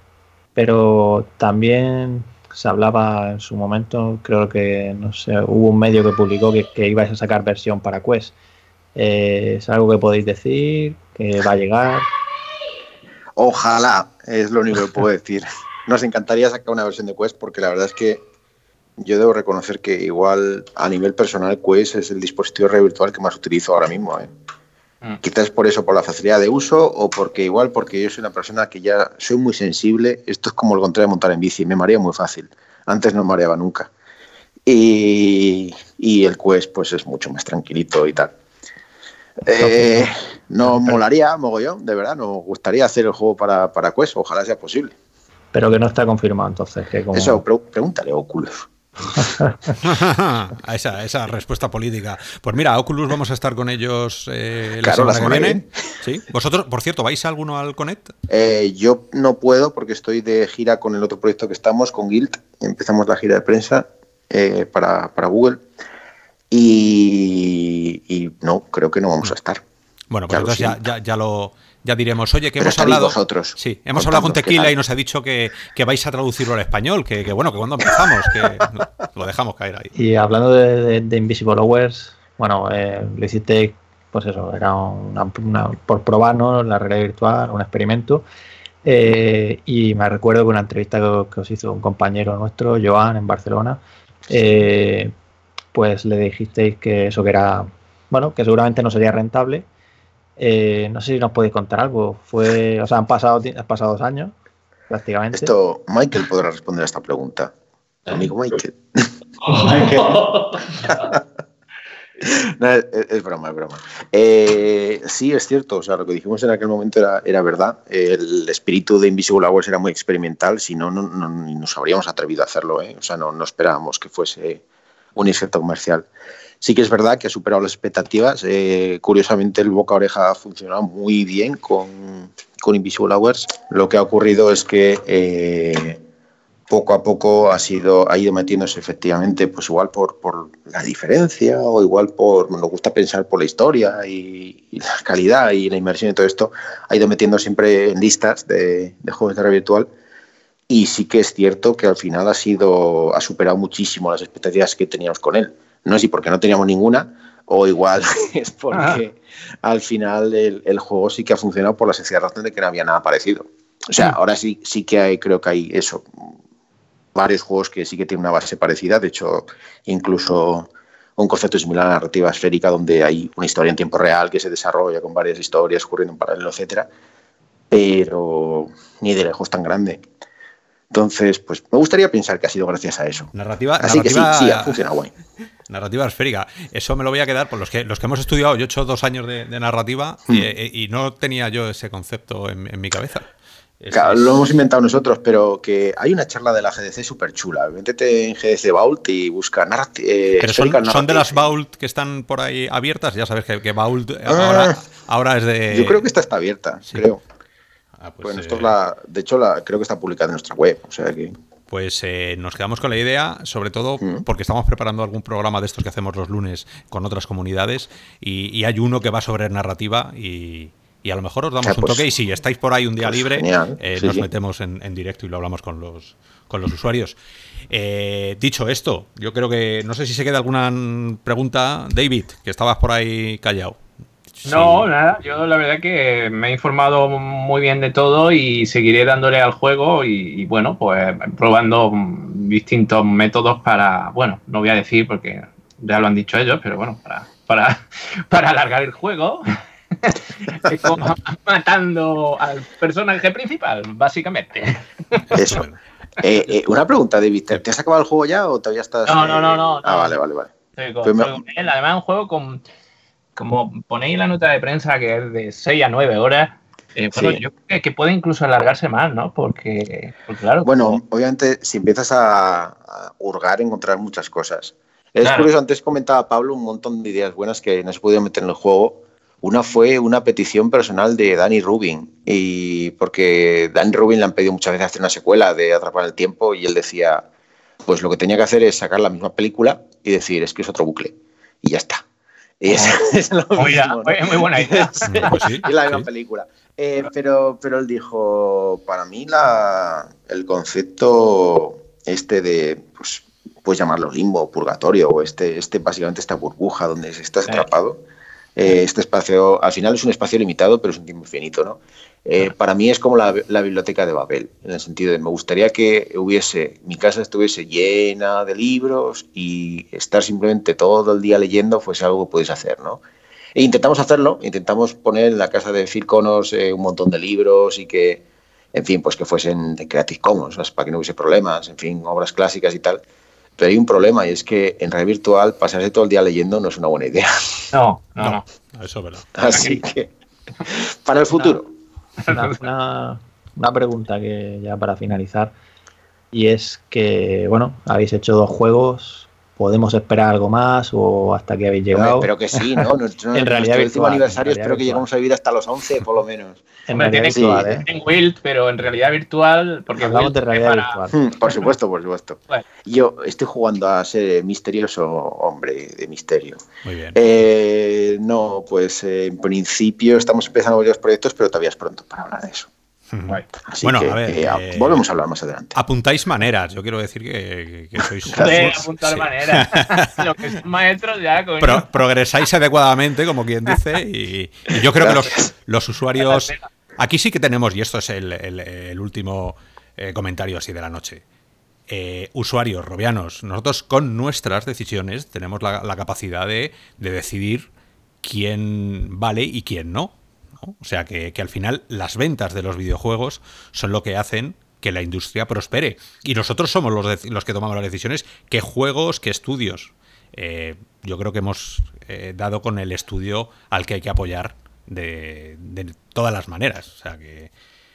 pero también se hablaba en su momento, creo que no sé, hubo un medio que publicó que, que ibais a sacar versión para Quest. Eh, ¿Es algo que podéis decir? ¿Que va a llegar? Ojalá, es lo único que puedo *laughs* decir. Nos encantaría sacar una versión de Quest porque la verdad es que yo debo reconocer que igual a nivel personal Quest es el dispositivo virtual que más utilizo ahora mismo. ¿eh? Mm. Quizás por eso, por la facilidad de uso o porque igual porque yo soy una persona que ya soy muy sensible. Esto es como el contrario de montar en bici, me marea muy fácil. Antes no mareaba nunca. Y, el Quest pues es mucho más tranquilito y tal. Eh, nos *laughs* molaría, mogollón, de verdad, nos gustaría hacer el juego para, para Quest, ojalá sea posible. Pero que no está confirmado entonces. Que Eso, pregúntale, Oculus. *laughs* esa, esa respuesta política. Pues mira, Oculus vamos a estar con ellos eh, la, semana que viene. ¿Sí? ¿Vosotros, por cierto, vais alguno al Connect? Eh, yo no puedo porque estoy de gira con el otro proyecto que estamos, con Guild. Empezamos la gira de prensa eh, para, Google. Y, no, creo que no vamos a estar. Bueno, pues entonces ya, ya, lo, ya diremos, oye, que hemos hablado. Vosotros, sí, hemos hablado con Tequila y nos ha dicho que, vais a traducirlo al español, que, bueno, que cuando empezamos, que *laughs* lo dejamos caer ahí. Y hablando de, Invisible Hours, bueno, eh, lo hiciste, pues eso, era una, por probarnos la realidad virtual, un experimento. Eh, y me recuerdo que una entrevista que, os hizo un compañero nuestro, Joan, en Barcelona, eh, pues le dijisteis que eso que era, bueno, que seguramente no sería rentable eh, no sé si nos podéis contar algo. Fue, o sea, han pasado, han pasado dos años, prácticamente. Esto, Michael podrá responder a esta pregunta. Amigo Michael. *laughs* es, broma, es broma. Eh, sí, es cierto. O sea, lo que dijimos en aquel momento era, era verdad. El espíritu de Invisible Hours era muy experimental. Si no, no, nos habríamos atrevido a hacerlo. ¿eh? O sea, no, no esperábamos que fuese un inserto comercial. Sí que es verdad que ha superado las expectativas. Eh, curiosamente, el boca oreja ha funcionado muy bien con, con Invisible Hours. Lo que ha ocurrido es que eh, poco a poco ha, sido, ha ido metiéndose efectivamente, pues igual por, por la diferencia o igual por, nos gusta pensar por la historia y, la calidad y la inmersión y todo esto, ha ido metiendo siempre en listas de, de juegos de virtual. Y sí que es cierto que al final ha sido, ha superado muchísimo las expectativas que teníamos con él. No sé si porque no teníamos ninguna o igual *laughs* es porque ah. al final el, juego sí que ha funcionado por la sencilla razón de que no había nada parecido. O sea, ahora sí, sí que hay, creo que hay eso, varios juegos que sí que tienen una base parecida. De hecho, incluso un concepto similar a la narrativa esférica, donde hay una historia en tiempo real que se desarrolla con varias historias ocurriendo en paralelo, etcétera. Pero ni de lejos tan grande. Entonces, pues me gustaría pensar que ha sido gracias a eso. Narrativa, Así que sí, sí, ha funcionado guay. *laughs* Narrativa esférica. Eso me lo voy a quedar por los que los que hemos estudiado. Yo he hecho dos años de, narrativa hmm. y, no tenía yo ese concepto en, mi cabeza. Es- Claro, es- lo hemos inventado nosotros, pero que hay una charla de la GDC súper chula. Métete en GDC Vault y busca narrati- eh, Pero son, de las. Vault que están por ahí abiertas. Ya sabes que, que Vault eh, Ah. ahora, ahora es de. Yo creo que esta está abierta, sí. creo. Ah, pues, Pues eh, nosotros la, de hecho, la, creo que está publicada en nuestra web. O sea que. Pues eh, nos quedamos con la idea, sobre todo Mm. porque estamos preparando algún programa de estos que hacemos los lunes con otras comunidades y, y hay uno que va sobre narrativa y, y a lo mejor os damos Ah, un pues- toque y si estáis por ahí un día pues libre, eh, sí, nos sí. metemos en, en directo y lo hablamos con los, con los usuarios. Eh, dicho esto, yo creo que no sé si se queda alguna pregunta, David, que estabas por ahí callado. No, Sí. nada, yo la verdad que me he informado muy bien de todo y seguiré dándole al juego y, y, bueno, pues probando distintos métodos para, bueno, no voy a decir porque ya lo han dicho ellos, pero bueno, para, para, *laughs* para alargar el juego. *laughs* Es como matando al personaje principal, básicamente. Eso. *laughs* Eh, eh, una pregunta, David. ¿Te, te has acabado el juego ya o todavía estás.? No, no, eh? no, no, Ah, no. vale, vale, vale. Con- Pues me- estoy con él. Además, es un juego con. Como ponéis la nota de prensa que es de 6 a 9 horas. eh, bueno, Sí. yo creo que, que puede incluso alargarse más, ¿no? Porque, claro. Bueno, obviamente, si empiezas a, a hurgar, encontrar muchas cosas. Es Claro. curioso, antes comentaba Pablo un montón de ideas buenas que no se pudieron meter en el juego. Una fue una petición personal de Danny Rubin, y porque Danny Rubin le han pedido muchas veces hacer una secuela de Atrapar el Tiempo, y él decía, pues lo que tenía que hacer es sacar la misma película y decir, es que es otro bucle, y ya está. Y es, *laughs* es lo Muy, mismo, ¿no? muy- muy buena idea. *laughs* Pues sí, es la misma sí. película. Eh, pero, pero él dijo, para mí la, el concepto este de, pues, puedes llamarlo limbo, purgatorio, o este, este básicamente esta burbuja donde estás atrapado, eh, este espacio, al final es un espacio limitado, pero es un tiempo infinito, ¿no? Eh, para mí es como la, la biblioteca de Babel, en el sentido de me gustaría que hubiese, mi casa estuviese llena de libros y estar simplemente todo el día leyendo fuese algo que puedes hacer, ¿no? E intentamos hacerlo, intentamos poner en la casa de Phil Connors eh, un montón de libros y que, en fin, pues que fuesen de Creative Commons, ¿sabes? para que no hubiese problemas, en fin, obras clásicas y tal. Pero hay un problema y es que en red virtual pasarse todo el día leyendo no es una buena idea. No, no, no. No, eso es verdad. Así *laughs* que, para el futuro. Una, *laughs* una- una pregunta que ya para finalizar. Y es que, bueno, habéis hecho dos juegos. ¿Podemos esperar algo más o hasta que habéis llegado? Hombre, pero que sí, ¿no? *laughs* Nuestro, En realidad nuestro último virtual, aniversario espero que lleguemos a vivir hasta los 11 por lo menos. *laughs* en Hombre, realidad tiene- virtual, ¿eh? En Wild, pero en realidad virtual. Porque Hablamos Wild de realidad para- virtual. Hmm, Por supuesto, por supuesto. Bueno. Yo estoy jugando a ser misterioso hombre de misterio. Muy bien. Eh, no, pues eh, en principio estamos empezando varios proyectos, pero todavía es pronto para hablar de eso. Guay. Así Bueno, que a ver, eh, eh, volvemos a hablar más adelante. Apuntáis maneras, yo quiero decir que, que- que sois... De Sí. apuntar manera. Los que son maestros ya, coño. Pro- progresáis adecuadamente, como quien dice, y, y yo creo que los, usuarios... Aquí sí que tenemos, y esto es el, el- el último eh, comentario así de la noche, eh, usuarios robianos, nosotros con nuestras decisiones tenemos la, la capacidad de, de decidir quién vale y quién no. O sea que, que al final las ventas de los videojuegos son lo que hacen que la industria prospere. Y nosotros somos los, los que tomamos las decisiones, qué juegos, qué estudios. Eh, yo creo que hemos eh, dado con el estudio al que hay que apoyar de, de todas las maneras. O sea que,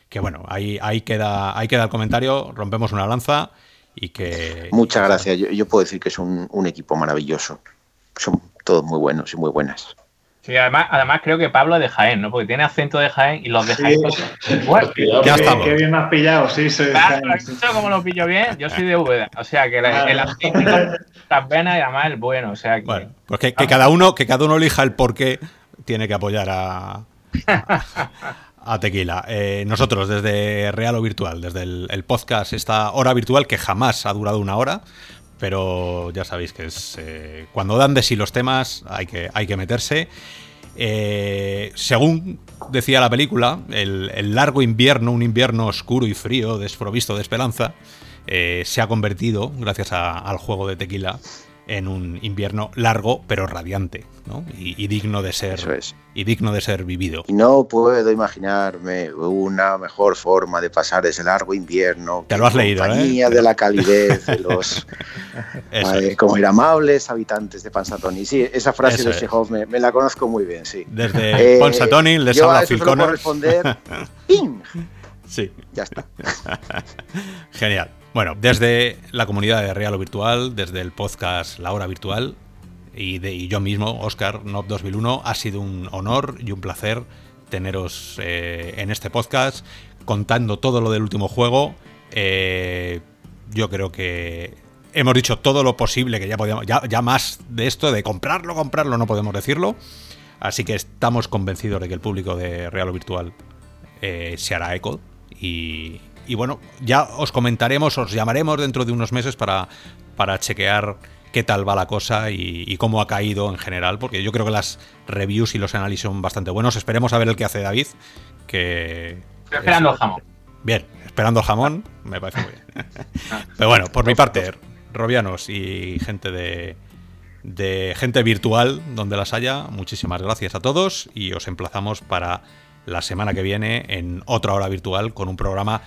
que bueno, ahí, ahí, queda, ahí queda el comentario, rompemos una lanza y que... Muchas gracias. Yo, puedo decir que es un equipo maravilloso. Son todos muy buenos y muy buenas. Sí, además, además creo que Pablo es de Jaén, ¿no? Porque tiene acento de Jaén y los de Sí. Jaén. Ya Qué- estamos. Qué bien me has pillado, sí, soy de Claro, Jaén, ¿has sí. visto cómo lo pillo bien? Yo soy de Úbeda. O sea que la- el acento las venas y además el bueno. O sea que. Bueno, pues que, que cada uno, que cada uno elija el por qué tiene que apoyar a, a, a Tequila. Eh, nosotros, desde Real o Virtual, desde el, el podcast, esta hora virtual que jamás ha durado una hora, pero ya sabéis que es eh, cuando dan de sí los temas hay que, hay que meterse. Eh, según decía la película, el, largo invierno, un invierno oscuro y frío, desprovisto de esperanza, eh, se ha convertido, gracias al juego de tequila, en un invierno largo pero radiante, ¿no? Y, y digno de ser es. y digno de ser vivido. No puedo imaginarme una mejor forma de pasar ese largo invierno. Te que lo has leído, ¿eh? compañía de la calidez de los *laughs* eh, como ir amables habitantes de Pansatoni. Sí, esa frase Eso de. Chekhov me, me la conozco muy bien, sí. Desde Eh, Ponsatoni les yo habla a Phil responder *laughs* ¡ping! Sí. Ya está. *laughs* Genial. Bueno, desde la comunidad de Real o Virtual, desde el podcast La Hora Virtual y, de, yo mismo, Oscar Nob 2001, ha sido un honor y un placer teneros eh, en este podcast contando todo lo del último juego. Eh, yo creo que hemos dicho todo lo posible, que ya podíamos, ya, ya más de esto, de comprarlo, comprarlo, no podemos decirlo. Así que estamos convencidos de que el público de Real o Virtual eh, se hará eco. Y, y bueno, ya os comentaremos, os llamaremos dentro de unos meses para, para chequear qué tal va la cosa y, y, cómo ha caído en general, porque yo creo que las reviews y los análisis son bastante buenos. Esperemos a ver el que hace David, que... Estoy esperando el jamón. Bien, esperando el jamón, me parece muy bien. *laughs* Pero bueno, por mi parte, Robianos y gente de, de gente virtual, donde las haya, muchísimas gracias a todos y os emplazamos para la semana que viene en otra hora virtual con un programa.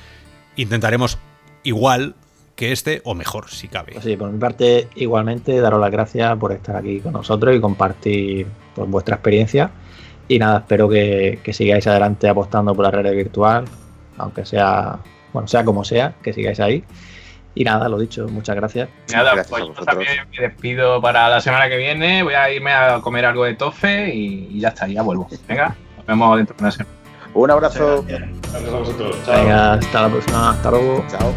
Intentaremos igual que este o mejor, si cabe. Pues sí, por mi parte, igualmente, daros las gracias por estar aquí con nosotros y compartir pues, vuestra experiencia. Y nada, espero que, que, sigáis adelante apostando por la red virtual, aunque sea, bueno, sea como sea, que sigáis ahí. Y nada, lo dicho, muchas gracias. Nada, gracias pues yo también me despido para la semana que viene. Voy a irme a comer algo de tofe y, y ya está, ya vuelvo. Venga, nos vemos dentro de una semana. Un abrazo. Gracias a vosotros. Chao. Venga, hasta la próxima. Hasta luego. Chao.